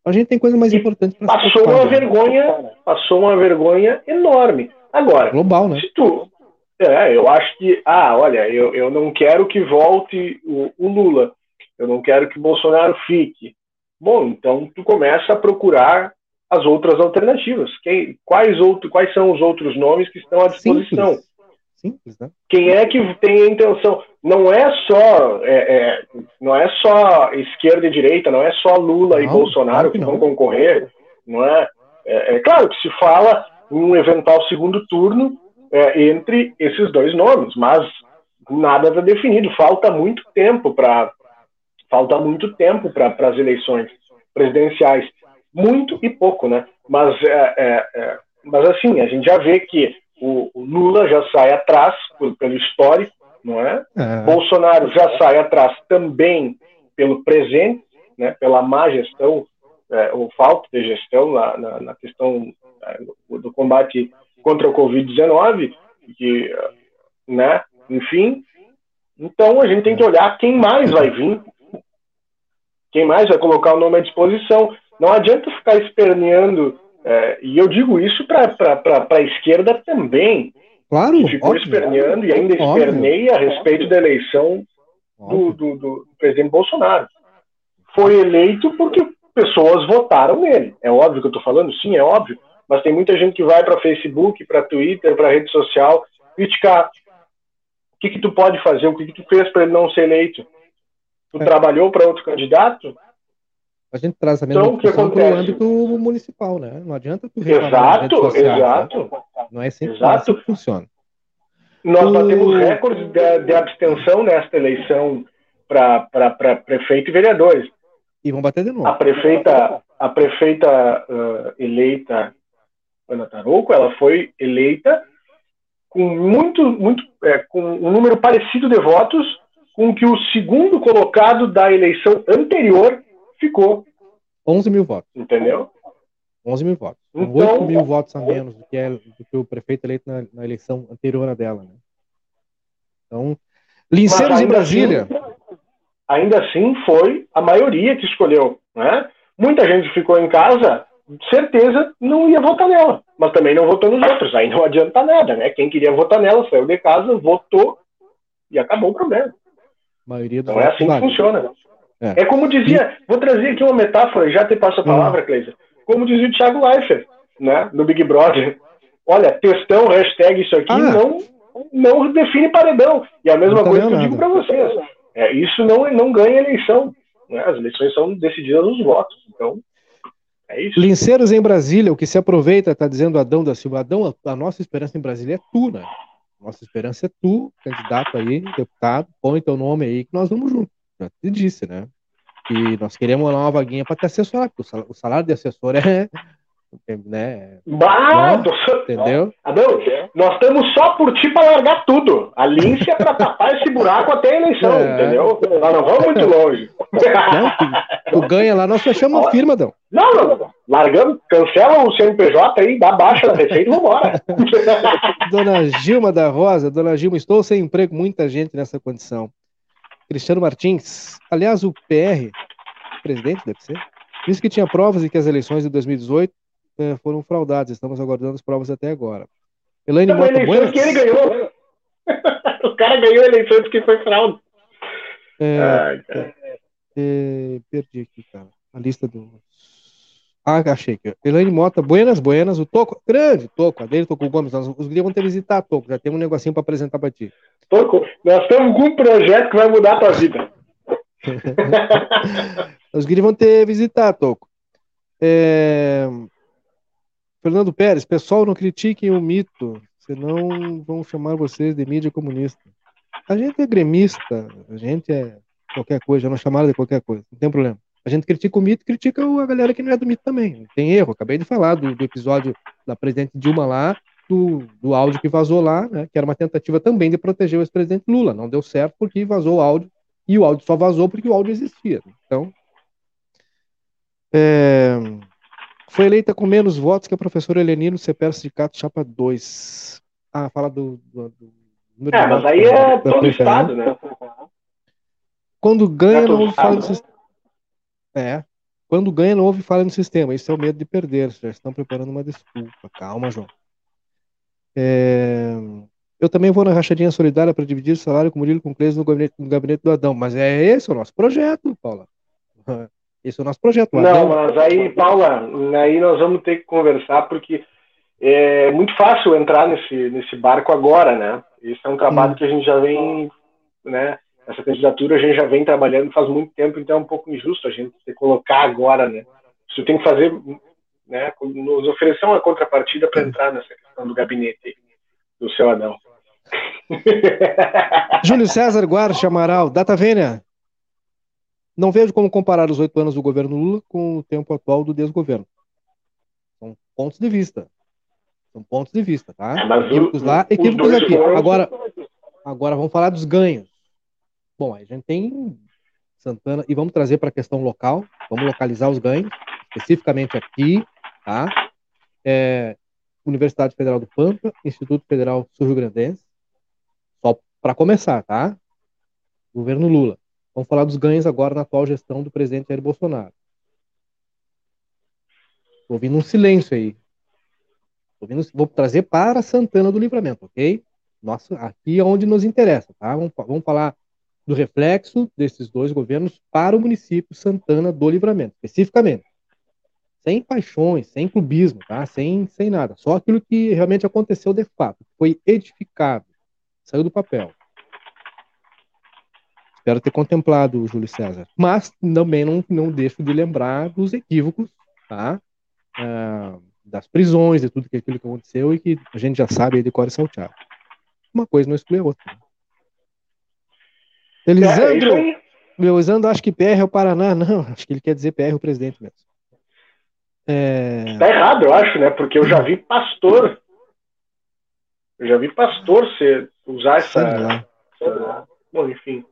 A gente tem coisa mais importante para passou uma né? vergonha, passou uma vergonha enorme. Agora, global, né? Se tu. É, eu acho que. Ah, olha, eu, eu não quero que volte o, o Lula. Eu não quero que o Bolsonaro fique. Bom, então tu começa a procurar as outras alternativas. Quem, quais, outro, quais são os outros nomes que estão à disposição? Simples. Simples, né? Quem é que tem a intenção? Não é só é, é, não é só esquerda e direita, não é só Lula e Não, Bolsonaro claro que que vão concorrer, não é? É, é claro que se fala em um eventual segundo turno é, entre esses dois nomes, mas nada está definido. Falta muito tempo para falta muito tempo para as eleições presidenciais, muito e pouco, né? Mas é, é, é, mas assim a gente já vê que o, o Lula já sai atrás por- pelo histórico, não é? É, Bolsonaro já sai atrás também pelo presente, né, pela má gestão, é, ou falta de gestão na, na, na questão do, combate contra o Covid-19, que, eh, né, enfim. Então a gente tem que olhar quem mais vai vir, quem mais vai colocar o nome à disposição. Não adianta ficar esperneando, é, e eu digo isso para a esquerda também, claro, que ficou óbvio, esperneando e ainda Óbvio. esperneia a respeito da eleição do, óbvio. do, do presidente Bolsonaro. Foi eleito porque pessoas votaram nele. É óbvio que eu estou falando? Sim, é óbvio. Mas tem muita gente que vai para Facebook, para Twitter, para rede social criticar. O que, que tu pode fazer? O que, que tu fez para ele não ser eleito? Tu É. trabalhou para outro candidato? A gente traz a mesma Então, discussão para o âmbito municipal, né? Não adianta tu Exato, sociais, né? exato. Não é assim, Exato. não é assim que funciona. Nós batemos recordes de, de abstenção nesta eleição para prefeito e vereadores. E vão bater de a novo. prefeita, a prefeita ah, eleita Ana Tarouco, ela foi eleita com muito, muito, é, com um número parecido de votos com que o segundo colocado da eleição anterior ficou, 11 mil votos. entendeu? 11 mil votos. Então- 8 mil votos a menos do que, é, do que o prefeito eleito na, na eleição anterior à dela. Né? Então, Linceiros em ainda Brasília. assim- ainda assim foi a maioria que escolheu, né? Muita gente ficou em casa, certeza não ia votar nela, mas também não votou nos outros. Aí não adianta nada, né? Quem queria votar nela saiu de casa, votou e acabou o problema. A maioria dos Então é assim que funciona. É. É como dizia, vou trazer aqui uma metáfora, já te passo a palavra, Cleisa. Como dizia o Thiago Leifert, né, no Big Brother. Olha, textão, hashtag isso aqui Ah. não, não define paredão. E a mesma Não coisa que eu digo para vocês. É, isso não, não ganha eleição. Né? As eleições são decididas nos votos. Então, é isso. Linceiros em Brasília, o que se aproveita, está dizendo Adão da Silva. Adão, a nossa esperança em Brasília é tu, né? Nossa esperança é tu, candidato aí, deputado, põe teu nome aí que nós vamos junto. Já te disse, né? Que nós queremos uma vaguinha para te assessorar, porque o sal- o salário de assessor é. né? Bah, Não, tô- Entendeu? Adão, nós estamos só por ti para largar tudo. A Lince é para tapar esse buraco até a eleição, É. entendeu? Nós não vamos muito longe. Não, tu, tu ganha lá, nós fechamos a firma, Adão. Não, não. Largamos, cancela o CNPJ aí, dá baixa da receita e vambora. [LAUGHS] Dona Gilma da Rosa, Dona Gilma, estou sem emprego, muita gente nessa condição. Cristiano Martins, aliás, o PR, presidente deve ser, disse que tinha provas e que as eleições de 2018 eh, foram fraudadas. Estamos aguardando as provas até agora. Elaine Uma Mota eleição Buenas, que ele ganhou. [LAUGHS] o cara ganhou de que foi fraude. Ai, cara. eh, perdi aqui, cara, a lista dos... Ah, achei aqui. Elaine Mota, Buenas, Buenas, o Toco, grande Toco, a dele, Toco Gomes, nós, os guris vão ter que visitar Toco, já tem um negocinho para apresentar para ti. Nós estamos com um projeto que vai mudar a tua vida. [LAUGHS] Os guris vão ter visitar, Toco. É, Fernando Pérez, pessoal, não critiquem o mito, senão vão chamar vocês de mídia comunista. A gente é gremista, a gente é qualquer coisa, já não chamaram de qualquer coisa, não tem problema. A gente critica o mito, critica a galera que não é do mito também. Tem erro, acabei de falar do, do episódio da presidente Dilma lá, do, do áudio que vazou lá, né, que era uma tentativa também de proteger o ex-presidente Lula. Não deu certo porque vazou o áudio, e o áudio só vazou porque o áudio existia. Então, é, foi eleita com menos votos que a professora Helenino CPR Sindicato Chapa 2. Ah, fala do, do, do É, de mas aí é todo preferência. estado, né? Quando ganha, É não todo houve falha no estado. sistema. É. Quando ganha, não houve falha no sistema. Isso é o medo de perder. Já estão preparando uma desculpa. Calma, João. É, Eu também vou na rachadinha solidária para dividir o salário com o Murilo com Cleis no gabinete, no gabinete do Adão. Mas é esse o nosso projeto, Paula. [LAUGHS] Esse é o nosso projeto. O Não, Adão- mas aí, Paula, aí nós vamos ter que conversar, porque é muito fácil entrar nesse, nesse barco agora, né? Esse é um trabalho Hum. que a gente já vem, né? Essa candidatura a gente já vem trabalhando faz muito tempo, então é um pouco injusto a gente que colocar agora, né? Isso tem que fazer, né? Nos oferecer uma contrapartida para entrar nessa questão do gabinete do seu Adão. [LAUGHS] Júlio César Guarcha Amaral, Data Vênia. Não vejo como comparar os oito anos do governo Lula com o tempo atual do desgoverno. São pontos de vista. São pontos de vista, tá? Mas o- Equívocos lá, os equívocos aqui. Agora, agora vamos falar dos ganhos. Bom, a gente tem Santana e vamos trazer para a questão local. Vamos localizar os ganhos, especificamente aqui, tá? É, Universidade Federal do Pampa, Instituto Federal Sul-Rio Grandense. Só para começar, tá? Governo Lula. Vamos falar dos ganhos agora na atual gestão do presidente Jair Bolsonaro. Tô ouvindo um silêncio aí. Ouvindo- vou trazer para Santana do Livramento, ok? Nossa, aqui é onde nos interessa, tá? Vamos, vamos falar do reflexo desses dois governos para o município Santana do Livramento, especificamente. Sem paixões, sem clubismo, tá? Sem, sem nada. Só aquilo que realmente aconteceu de fato, foi edificado, saiu do papel. Espero ter contemplado o Júlio César. Mas também não, não deixo de lembrar dos equívocos, tá? Ah, das prisões, de tudo que aquilo que aconteceu e que a gente já sabe de cor e salteado. Uma coisa não exclui a outra. É, é Elisandro, meu Elisandro, acho que PR é o Paraná. Não, acho que ele quer dizer PR é o presidente mesmo. É, Tá errado, eu acho, né? Porque eu já vi pastor. Eu já vi pastor ser, usar essa. Bom, enfim.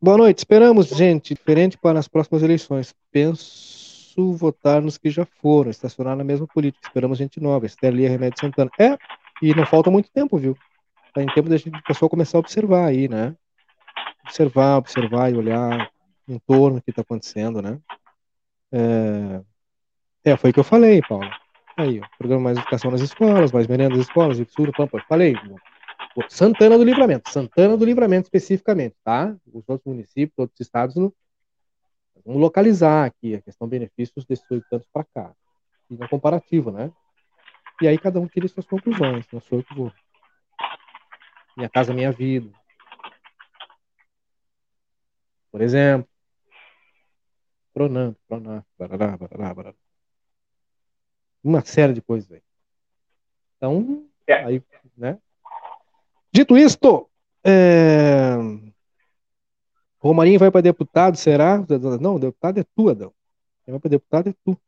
Boa noite. Esperamos, gente, diferente para as próximas eleições. Penso votar nos que já foram, estacionar na mesma política. Esperamos gente nova. Esther Lia Remédio Santana. É, e não falta muito tempo, viu? Tá em tempo da gente, pessoal começar a observar aí, né? Observar, observar e olhar em torno do que está acontecendo, né? É... é, foi o que eu falei, Paulo. Aí, ó, programa mais educação nas escolas, mais merenda nas escolas, Ipsura, Pampa. Falei, Pô, Santana do Livramento, Santana do Livramento especificamente, tá? Os outros municípios, outros estados, vamos localizar aqui a questão benefícios desses oito anos para cá. E na comparativa, né? E aí cada um tira suas conclusões, não sou eu que vou. Minha Casa Minha Vida. Por exemplo. Pronan, Pronan, barará, barará, barará. Uma série de coisas aí. Então, É. aí, né? Dito isto, é... Romarinho vai para deputado, será? Não, deputado é tu, Adão. Quem vai para deputado é tu.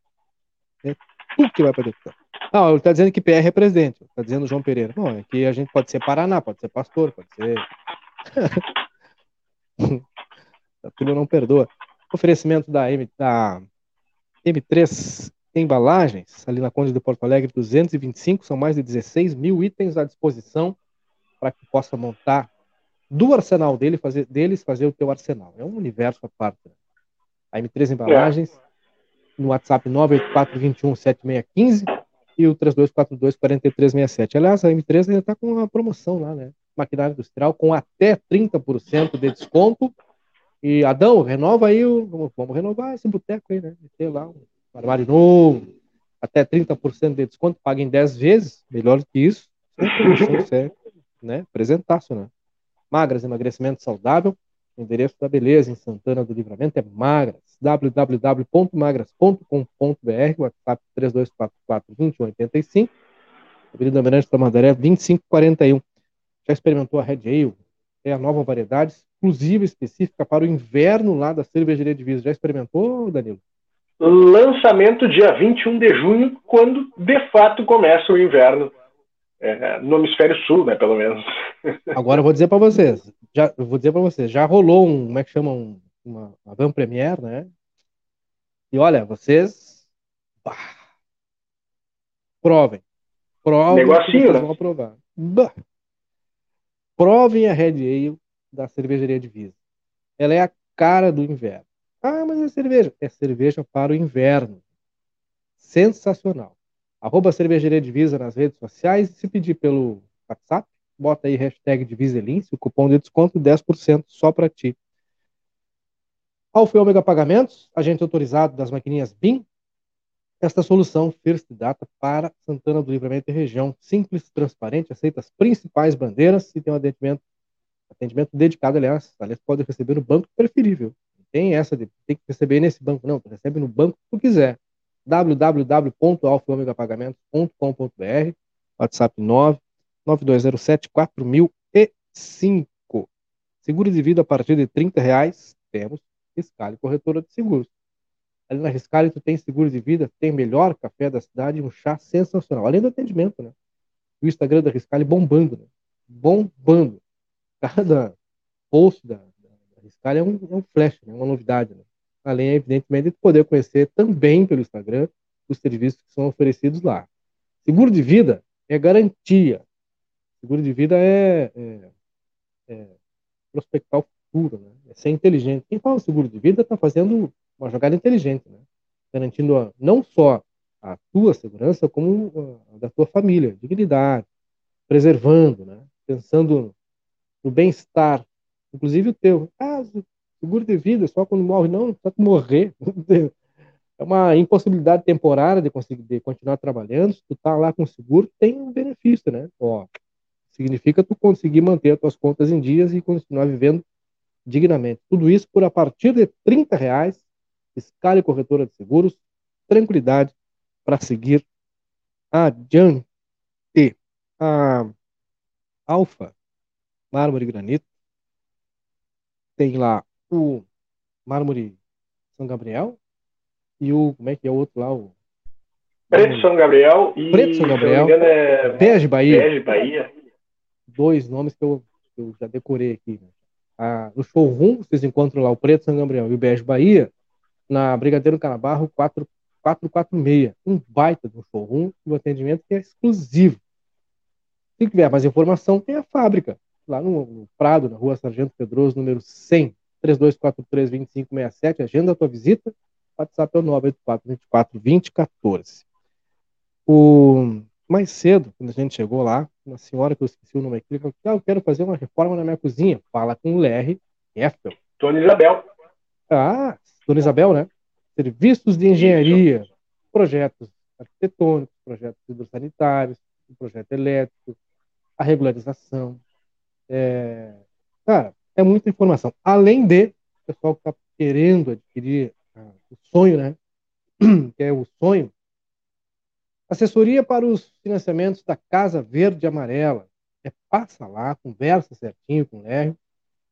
É tu que vai para deputado. Não, ele está dizendo que PR é presidente. Está dizendo o João Pereira. Não, é que a gente pode ser Paraná, pode ser pastor, pode ser. [LAUGHS] a turma não perdoa. Oferecimento da, M, da M3 Embalagens, ali na Conde de Porto Alegre, 225, são mais de 16 mil itens à disposição para que possa montar do arsenal dele, fazer, deles fazer o teu arsenal. É um universo à parte. né? A M3 Embalagens, no WhatsApp 984217615 e o 3242-4367. Aliás, a M3 ainda está com uma promoção lá, né? Maquinária industrial com até 30% de desconto. E Adão, renova aí, o, vamos, renovar esse boteco aí, né? Ter lá um armário novo, até 30% de desconto, paga em 10 vezes, melhor do que isso. Isso é [LAUGHS] né? Presentaço, né? Magras, emagrecimento saudável. Endereço da beleza em Santana do Livramento é Magras. www.magras.com.br, WhatsApp 3244-2185. Avenida Mirante Tamandaré, 2541. Já experimentou a Red Ale? É a nova variedade exclusiva específica para o inverno lá da Cervejaria Divisa. Já experimentou, Danilo? Lançamento dia 21 de junho, quando de fato começa o inverno. É, no hemisfério sul, né, pelo menos. [LAUGHS] Agora eu vou dizer para vocês, já vou dizer para vocês, já rolou um, como é que chama, um, uma, uma van premiere, né? E olha, vocês bah, provem, provem, Negocinho, vocês né? Bah. Provem a Red Ale da cervejaria Divisa. Ela é a cara do inverno. Ah, mas é cerveja. É cerveja para o inverno. Sensacional. Arroba cervejaria Divisa nas redes sociais. Se pedir pelo WhatsApp, bota aí hashtag Diviselince, o cupom de desconto 10% só para ti. Alfa Ômega Pagamentos, agente autorizado das maquininhas BIM. Esta solução First Data para Santana do Livramento e região. Simples, transparente, aceita as principais bandeiras e tem um atendimento, atendimento dedicado, aliás. Aliás, pode receber no banco preferível. Tem essa de tem que receber nesse banco, não. Tu recebe no banco que tu quiser www.alfaomegapagamentos.com.br WhatsApp 9 9207 4005 Seguro de vida a partir de 30 reais temos Riscale Corretora de Seguros. Ali na Riscale tu tem seguro de vida, tem melhor café da cidade um chá sensacional. Além do atendimento, né? O Instagram da Riscale bombando, né? Bombando. Cada post da, Riscale é um, é um flash, né? uma novidade, né? Além, evidentemente, de poder conhecer também pelo Instagram os serviços que são oferecidos lá. Seguro de vida é garantia. Seguro de vida é, é, é prospectar o futuro, né? é ser inteligente. Quem fala seguro de vida está fazendo uma jogada inteligente, né? garantindo a, não só a tua segurança, como a da tua família, dignidade, preservando, né? pensando no bem-estar, inclusive o teu. Ah, seguro de vida só quando morre, não, só que morrer. [LAUGHS] É uma impossibilidade temporária de conseguir de continuar trabalhando. Se tu tá lá com seguro, tem um benefício, né? Ó, significa tu conseguir manter as tuas contas em dias e continuar vivendo dignamente. Tudo isso por a partir de 30 reais. Escale corretora de seguros, tranquilidade para seguir adiante. A Alfa Mármore e Granito tem lá o mármore São Gabriel e o como é que é o outro lá o Preto São Gabriel e Preto São Gabriel. se é Bege Bahia Bege Bahia. dois nomes que eu, que eu já decorei aqui. Né? Ah, no showroom, vocês encontram lá o Preto São Gabriel e o Bege Bahia, na Brigadeiro Canabarro 4, 446. Um baita do showroom um atendimento que é exclusivo. Se tiver mais informação, tem a fábrica, lá no, no Prado, na rua Sargento Pedroso, número 100, 3243-2567. Agenda a tua visita. WhatsApp é o 984 24 20 14. O mais cedo, quando a gente chegou lá, uma senhora que eu esqueci o nome aqui, falou: ah, eu quero fazer uma reforma na minha cozinha. Fala com o Larry Effel. Dona Isabel. Ah, Dona Isabel, né? Serviços de engenharia, projetos arquitetônicos, projetos hidrossanitários, projeto elétrico, a regularização, É, cara, é muita informação. Além de, o pessoal que está querendo adquirir ah, o sonho, né? [CLEARS THROAT] Que é o sonho. Assessoria para os financiamentos da Casa Verde e Amarela. É, passa lá, conversa certinho com o Léo.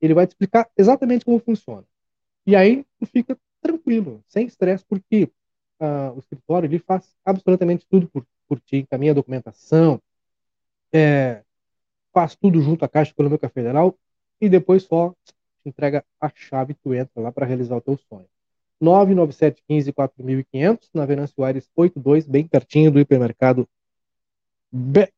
Ele vai te explicar exatamente como funciona. E aí tu fica tranquilo, sem estresse, porque ah, o escritório ele faz absolutamente tudo por, por ti, encaminha a documentação, é, faz tudo junto à Caixa Econômica Federal e depois só te entrega a chave e tu entra lá para realizar o teu sonho. 99715 4500 na Venâncio Aires 82, bem pertinho do hipermercado Beck.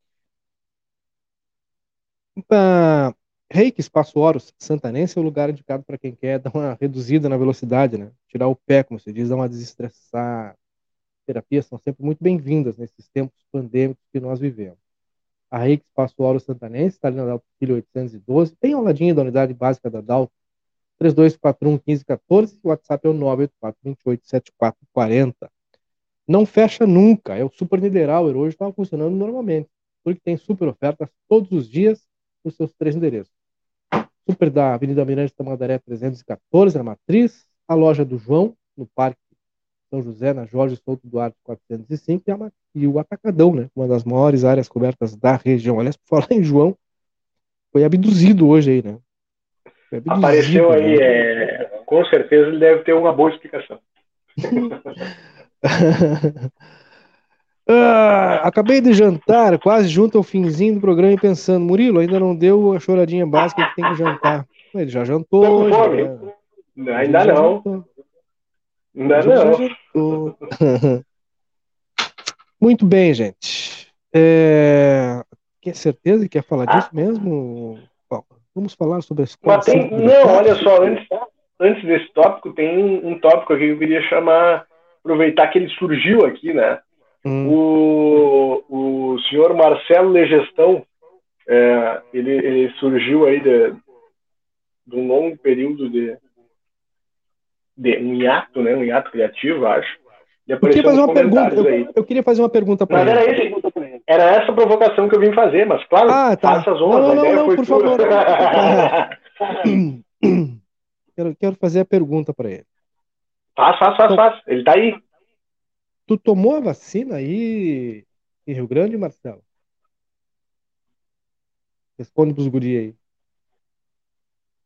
Ah, Reiki Espaço Horus Santanense é o lugar indicado para quem quer dar uma reduzida na velocidade, né? Tirar o pé, como se diz, dar uma desestressar. Terapias são sempre muito bem-vindas nesses tempos pandêmicos que nós vivemos. A Reiki Espaço Horus Santanense está ali na Dalto Filho 812, bem ao ladinho da unidade básica da Dalto, 3241 1514, o WhatsApp é o 984 28 7440. Não fecha nunca, é o Super Niederauer, hoje está funcionando normalmente, porque tem super ofertas todos os dias nos seus três endereços. Super da Avenida Mirante Tamandaré 314, na Matriz, a loja do João, no Parque São José, na Jorge Souto Duarte 405, e, a, e o Atacadão, né, uma das maiores áreas cobertas da região. Aliás, por falar [LAUGHS] em João, foi abduzido hoje aí, né? Abduzido, Apareceu aí, né? é... com certeza ele deve ter uma boa explicação. [LAUGHS] Ah, acabei de jantar, quase junto ao finzinho do programa e pensando, Murilo, ainda não deu a choradinha básica que tem que jantar. Ele já jantou. Tá hoje? Né? Ainda não. Ainda não. [LAUGHS] Muito bem, gente. É... Quer certeza que quer falar ah. disso mesmo? Bom, vamos falar sobre a escola. Tem... Não, olha só, antes, antes desse tópico, tem um, um tópico aqui que eu queria chamar, aproveitar que ele surgiu aqui, né? Hum. O, o senhor Marcelo Legestão, é, ele, ele surgiu aí de, de um longo período de, de um hiato, né? Um hiato criativo, acho. Eu queria fazer uma pergunta. Eu, eu, queria fazer uma pergunta para ele. Era, esse, era essa provocação que eu vim fazer, mas claro, ah, tá. faça as honras. Não, não, não, não por favor. [LAUGHS] quero, quero fazer a pergunta para ele. Faz, faz, faz, faz. Ele está aí. Tu tomou a vacina aí em Rio Grande, Marcelo? Responde pros guri aí.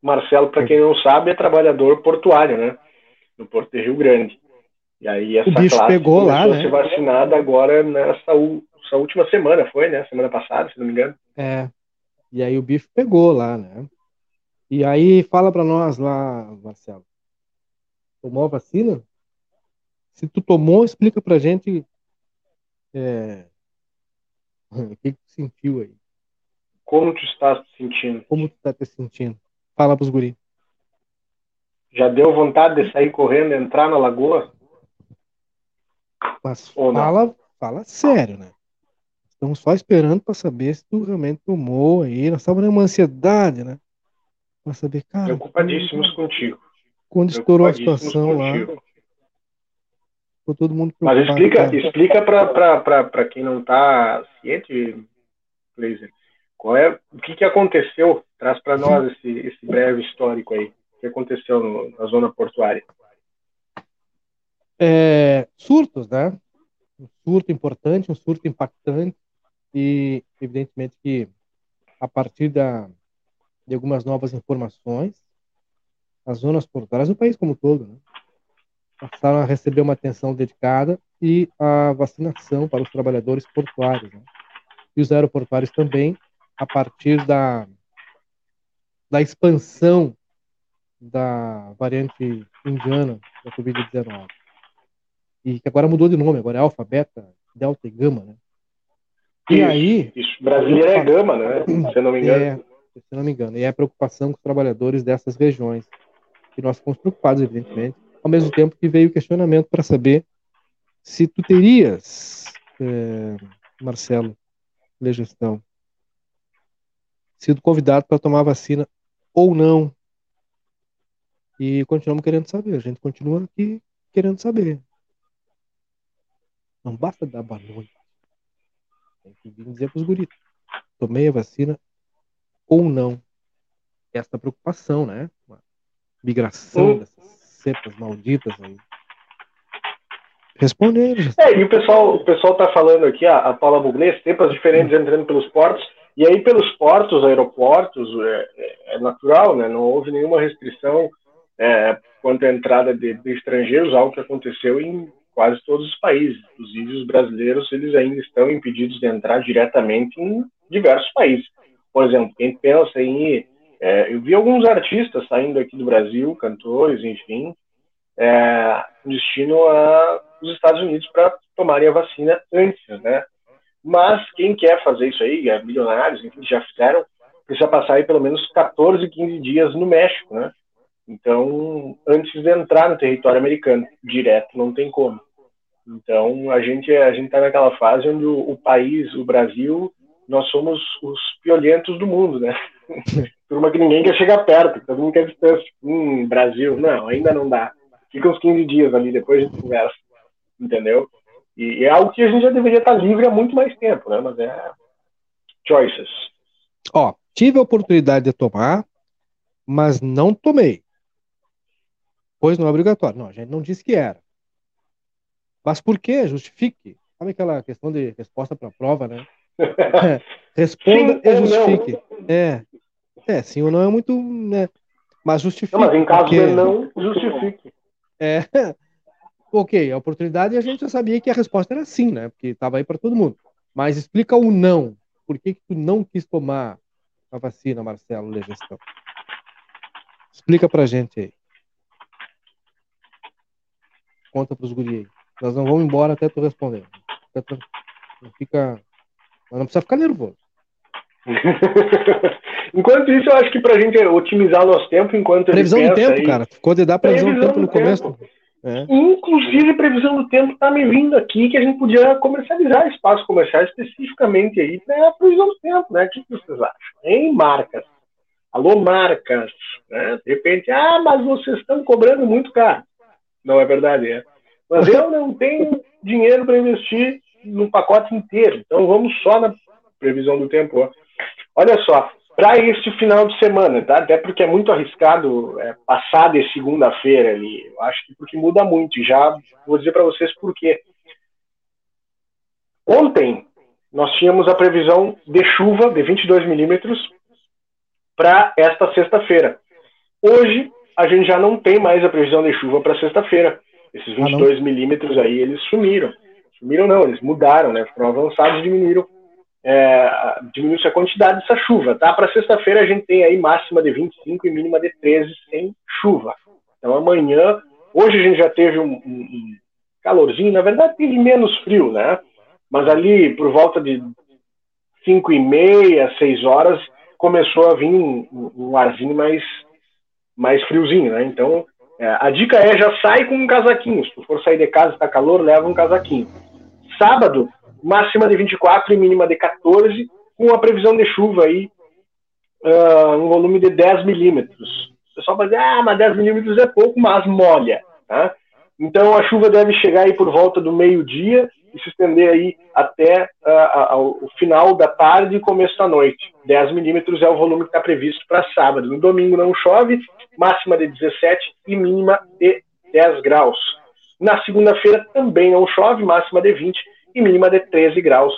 Marcelo, para quem não sabe, é trabalhador portuário, né? No Porto de Rio Grande. E aí essa o bicho classe pegou lá, né? a ser vacinada agora nessa, nessa última semana, foi, né? Semana passada, se não me engano. É. E aí o bicho pegou lá, né? E aí fala para nós lá, Marcelo. Tomou a vacina? Se tu tomou, explica pra gente é, [LAUGHS] o que, que tu sentiu aí. Como tu está se sentindo? Como tu está te sentindo? Fala pros guri. Já deu vontade de sair correndo, entrar na lagoa? Mas fala, fala sério, né? Estamos só esperando para saber se tu realmente tomou aí. Nós estávamos numa ansiedade, né? Para saber, cara. Preocupadíssimos contigo. Quando estourou a situação lá. Ficou todo mundo Mas explica, cara. explica para quem não está ciente, Blazer, qual é, o que, que aconteceu? Traz para nós esse, esse breve histórico aí. Que aconteceu no, na zona portuária? É, surtos, né? Um surto importante, um surto impactante e, evidentemente, que a partir da, de algumas novas informações, as zonas portuárias, o país como todo, né? passaram a receber uma atenção dedicada e a vacinação para os trabalhadores portuários. Né? E os aeroportuários também, a partir da, da expansão da variante indiana da Covid-19. E que agora mudou de nome, agora é alfa, beta, delta e gama, né? E isso, aí... Isso, é gama, né? Se eu não me engano. É, se não me engano. E é a preocupação com os trabalhadores dessas regiões. E nós ficamos preocupados, evidentemente, ao mesmo tempo que veio o questionamento para saber se tu terias, é, Marcelo, legestão, sido convidado para tomar vacina ou não. E continuamos querendo saber. A gente continua aqui querendo saber. Não basta dar balões. Tem que vir dizer para os guris. Tomei a vacina ou não. esta preocupação, né? Uma migração Hum. dessas cepas malditas aí. Responder. É, e o pessoal, o pessoal tá falando aqui, a, a Paula Buglé, cepas diferentes entrando pelos portos, e aí pelos portos, aeroportos, é, é- é natural, né? Não houve nenhuma restrição é, quanto à entrada de, de estrangeiros, algo que aconteceu em quase todos os países. Inclusive os brasileiros, eles ainda estão impedidos de entrar diretamente em diversos países. Por exemplo, quem pensa em... é, eu vi alguns artistas saindo aqui do Brasil, cantores, enfim, é, destino aos Estados Unidos para tomarem a vacina antes, né? Mas quem quer fazer isso aí, é, milionários, enfim, já fizeram, precisa passar aí pelo menos 14, 15 dias no México, né? Então, antes de entrar no território americano, direto, não tem como. Então, a gente a gente está naquela fase onde o, o país, o Brasil, nós somos os piolentos do mundo, né? [LAUGHS] Turma que ninguém quer chegar perto, todo mundo quer distância. Hum, Brasil, não, ainda não dá. Fica uns 15 dias ali, depois a gente conversa, entendeu? E, e é algo que a gente já deveria estar livre há muito mais tempo, né? Mas é choices. Ó, tive a oportunidade de tomar, mas não tomei. Pois não é obrigatório. Não, a gente não disse que era. Mas por quê? Justifique. Sabe aquela questão de resposta para a prova, né? [LAUGHS] Responda Sim e não. justifique. É. É, sim ou não é muito. Né? Mas justifique. Não, mas em caso porque- de não, justifique. É. [LAUGHS] Ok, a oportunidade a gente já sabia que a resposta era sim, né? Porque estava aí para todo mundo. Mas explica o não. Por que, que tu não quis tomar a vacina, Marcelo Legestão? Explica pra gente aí. Conta pros guri aí. Nós não vamos embora até tu responder. Não fica. Mas não precisa ficar nervoso. [LAUGHS] enquanto isso, eu acho que pra gente otimizar o nosso tempo, enquanto Previsão do tempo, aí- cara. Ficou de dar previsão do Previsão tempo no do começo. tempo. É. Inclusive, previsão do tempo tá me vindo aqui que a gente podia comercializar espaço comercial especificamente aí para previsão do tempo, né? O que que vocês acham? Em marcas. Alô, marcas. Né? De repente, ah, mas vocês estão cobrando muito caro. Não é verdade, é. Mas eu não tenho dinheiro para investir no pacote inteiro. Então vamos só na previsão do tempo. ó. Olha só, para este final de semana, tá? Até porque é muito arriscado é, passar de segunda-feira ali. Eu acho que porque muda muito. Já vou dizer para vocês por quê. Ontem nós tínhamos a previsão de chuva de 22 milímetros para esta sexta-feira. Hoje a gente já não tem mais a previsão de chuva para sexta-feira. Esses Ah, não? 22 milímetros aí eles sumiram. Sumiram não, eles mudaram, né? Foram avançados e diminuíram é, diminuiu-se a quantidade dessa chuva, tá? Para sexta-feira a gente tem aí máxima de 25 e mínima de 13 sem chuva. Então amanhã, hoje a gente já teve um, um- um calorzinho, na verdade teve menos frio, né? Mas ali por volta de 5 e meia, 6 horas, começou a vir um, um- um arzinho mais, mais friozinho, né? Então é, a dica é já sai com um casaquinho. Se tu for sair de casa e tá calor, leva um casaquinho. Sábado, máxima de 24 e mínima de 14, com a previsão de chuva aí, ah, um volume de 10 milímetros. O pessoal vai dizer, ah, mas 10 milímetros é pouco, mas molha. Tá? Então a chuva deve chegar aí por volta do meio-dia e se estender aí até ah, ao o final da tarde e começo da noite. 10 milímetros é o volume que está previsto para sábado. No domingo não chove, máxima de 17 e mínima de 10 graus. Na segunda-feira também não chove, máxima de 20 e mínima de 13 graus.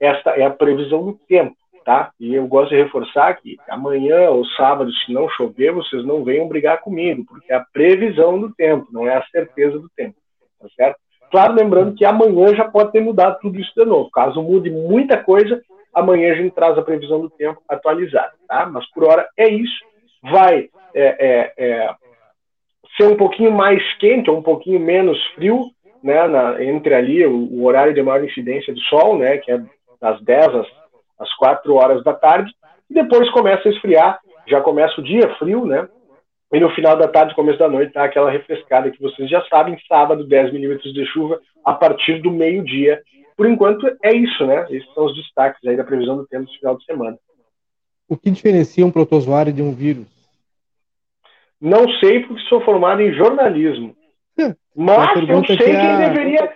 Esta é a previsão do tempo, tá? E eu gosto de reforçar que amanhã ou sábado, se não chover, vocês não venham brigar comigo, porque é a previsão do tempo, não é a certeza do tempo, tá certo? Claro, lembrando que amanhã já pode ter mudado tudo isso de novo. Caso mude muita coisa, amanhã a gente traz a previsão do tempo atualizada, tá? Mas por hora é isso. Vai é, é, é, ser um pouquinho mais quente ou um pouquinho menos frio, né, na, entre ali o, o, horário de maior incidência do sol, né, que é das 10 às, às 4 horas da tarde, e depois começa a esfriar, já começa o dia frio, né, e no final da tarde, começo da noite, tá aquela refrescada que vocês já sabem, sábado 10 milímetros de chuva a partir do meio-dia. Por enquanto é isso, né, esses são os destaques aí da previsão do tempo do final de semana. O que diferencia um protozoário de um vírus? Não sei porque sou formado em jornalismo. Mas eu sei que quem a... deveria.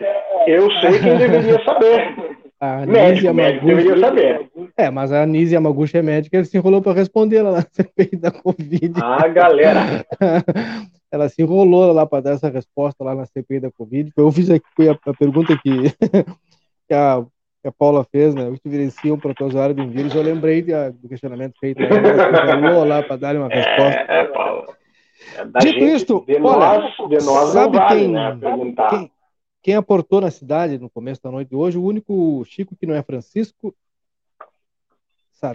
Eu sei quem deveria saber. A Médico, médico deveria saber. É, mas a Yamaguchi é médica, ele se enrolou para responder lá [LAUGHS] na CPI da Covid. Ah, galera. [LAUGHS] ela se enrolou lá para dar essa resposta lá na CPI da Covid. Eu fiz aqui a, a pergunta que, [LAUGHS] que, a, que a Paula fez, né? O que evidencia um protozoário de um vírus. Eu lembrei de, a, do questionamento feito. Né? Ela se enrolou lá para dar uma resposta. É, Paulo. É Dito gente, isto, de olha, nós, de nós sabe vale, quem- né? Quem, quem aportou na cidade no começo da noite de hoje, o único Chico que não é Francisco,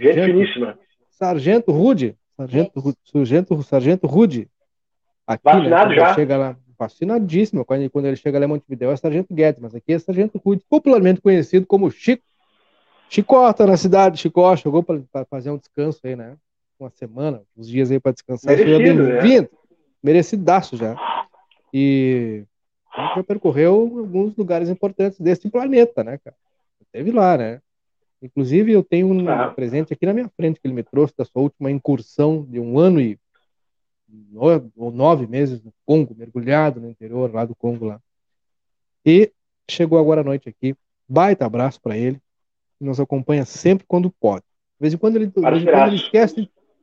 Gente Sargento, finíssima. Sargento Rude, Sargento, Sargento, Sargento Rude, aqui, Vacinado né, já? Chega lá, vacinadíssimo, quando ele, chega lá em Montevideo é Sargento Guedes, mas aqui é Sargento Rude, popularmente conhecido como Chico. Chicota na cidade, Chicó, chegou para fazer um descanso aí, né? Uma semana, uns dias aí para descansar. Seja Merecido, né? bem-vindo. Merecidaço já. E já percorreu alguns lugares importantes desse planeta, né, cara? Teve lá, né? Inclusive, eu tenho um Ah. presente aqui na minha frente que ele me trouxe da sua última incursão de um ano e ou nove meses no Congo, mergulhado no interior lá do Congo lá. E chegou agora à noite aqui. Baita abraço para ele. Nos acompanha sempre quando pode. De vez em quando ele, de vez em quando ele esquece,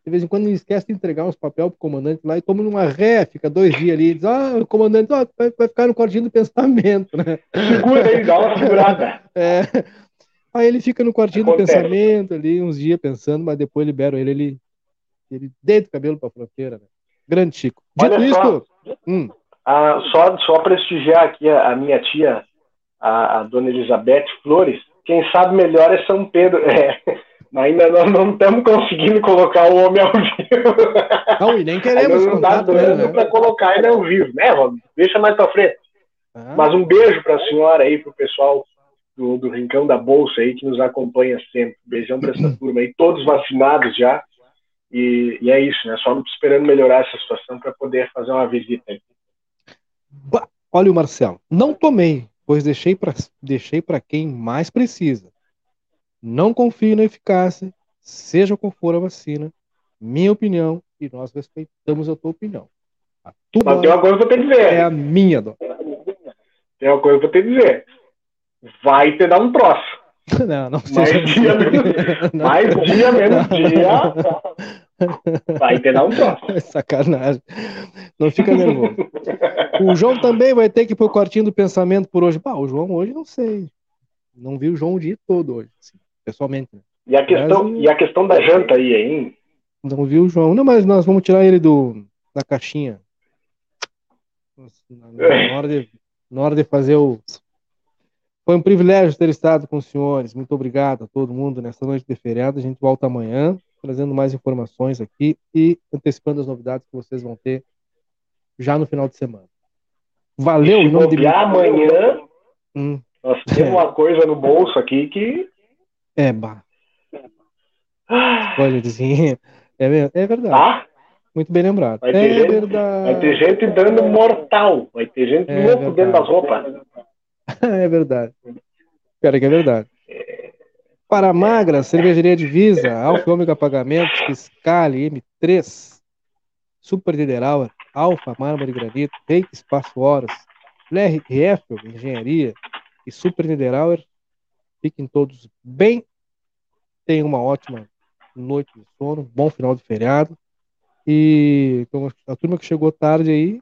de vez em quando ele esquece de entregar uns papel pro comandante lá e toma numa ré, fica dois dias ali e diz: Ah, o comandante ó, vai, vai ficar no quartinho do pensamento, né? Segura aí, dá uma segurada. [LAUGHS] É. Aí ele fica no quartinho do Acontece. pensamento ali, uns dias pensando, mas depois libero ele, ele, ele deita o cabelo pra fronteira, né? Grande Chico. Dito Olha só. isso, hum, Ah, só só prestigiar aqui a, a minha tia, a, a dona Elizabeth Flores. Quem sabe melhor é São Pedro. [LAUGHS] É, ainda não, não estamos conseguindo colocar o homem ao vivo. [LAUGHS] não, e nem queremos não dá ele, dando né? para colocar ele ao vivo, né, Rob? Deixa mais para frente. Ah, Mas um beijo para a senhora aí, para o pessoal do, do Rincão da Bolsa aí que nos acompanha sempre. Beijão para essa [CLEARS THROAT] turma aí, todos vacinados já. E, e é isso, né? Só esperando melhorar essa situação para poder fazer uma visita. Bah, Olha o Marcelo. Não tomei, pois deixei para deixei para quem mais precisa. Não confio na eficácia, seja qual for a vacina. Minha opinião, e nós respeitamos a tua opinião. A tua Mas tem uma coisa para te dizer. é a minha, Dó. Tem uma coisa para te dizer. Vai te dar um troço. [LAUGHS] Não, não Mais seja dia, menos, [LAUGHS] mais dia, menos dia. [LAUGHS] Vai te dar um troço. [LAUGHS] Sacanagem. Não fica nervoso. O João também vai ter que ir pro quartinho do pensamento por hoje. O João hoje não sei. Não vi o João o dia todo hoje, assim, pessoalmente. né? E a questão, e a questão da janta aí, hein? Não vi o João. Não, mas nós vamos tirar ele do, da caixinha. Nossa, Na, na hora de, na hora de fazer o. Foi um privilégio ter estado com os senhores. Muito obrigado a todo mundo nessa noite de feriado. A gente volta amanhã, trazendo mais informações aqui e antecipando as novidades que vocês vão ter já no final de semana. Valeu, em nome de amanhã, Hum, nós temos uma coisa no bolso aqui que. é, bah. Olha, dizer, [LAUGHS] é, é verdade. Tá? Muito bem lembrado. Vai É ter, gente, verdade. vai ter gente dando mortal. Vai ter gente É louco verdade. dentro das roupas. [LAUGHS] É verdade. Pera que é verdade. Para Magra, Cervejaria Divisa, Alfa Ômega Pagamentos, Fiscale, M3, Super Niederauer, Alfa Mármore e Granito, Reiki Espaço Horas, Blair Rieffel, Engenharia e Super Niederauer. Fiquem todos bem. Tenham uma ótima noite de sono, bom final de feriado. E então, a turma que chegou tarde aí,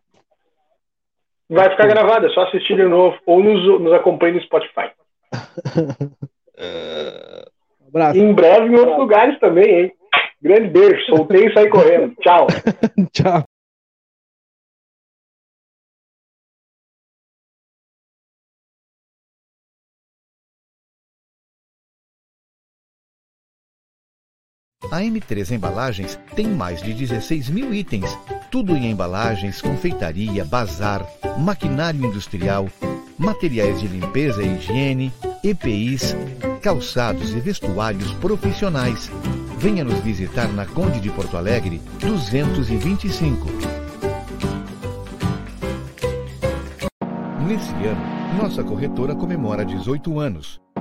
Vai ficar gravado, é só assistir de novo. Ou nos, nos acompanhe no Spotify. [LAUGHS] um abraço. Em breve em outros lugares também, hein? Grande beijo. Soltei e saí correndo. [LAUGHS] Tchau. Tchau. A M3 Embalagens tem mais de 16 mil itens, tudo em embalagens, confeitaria, bazar, maquinário industrial, materiais de limpeza e higiene, EPIs, calçados e vestuários profissionais. Venha nos visitar na Conde de Porto Alegre, 225. Nesse ano, nossa corretora comemora 18 anos.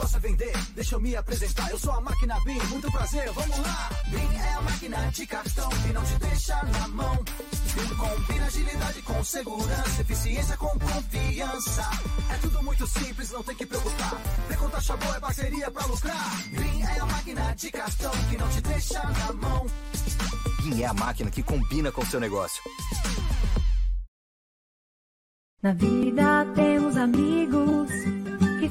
Negócio é vender, deixa eu me apresentar. Eu sou a máquina BIM, muito prazer, vamos lá. BIM é a máquina de cartão que não te deixa na mão. BIM combina agilidade com segurança, eficiência com confiança. É tudo muito simples, não tem que preocupar. Vem com taxa boa, é parceria pra lucrar. BIM é a máquina de cartão que não te deixa na mão. BIM é a máquina que combina com o seu negócio. Na vida temos amigos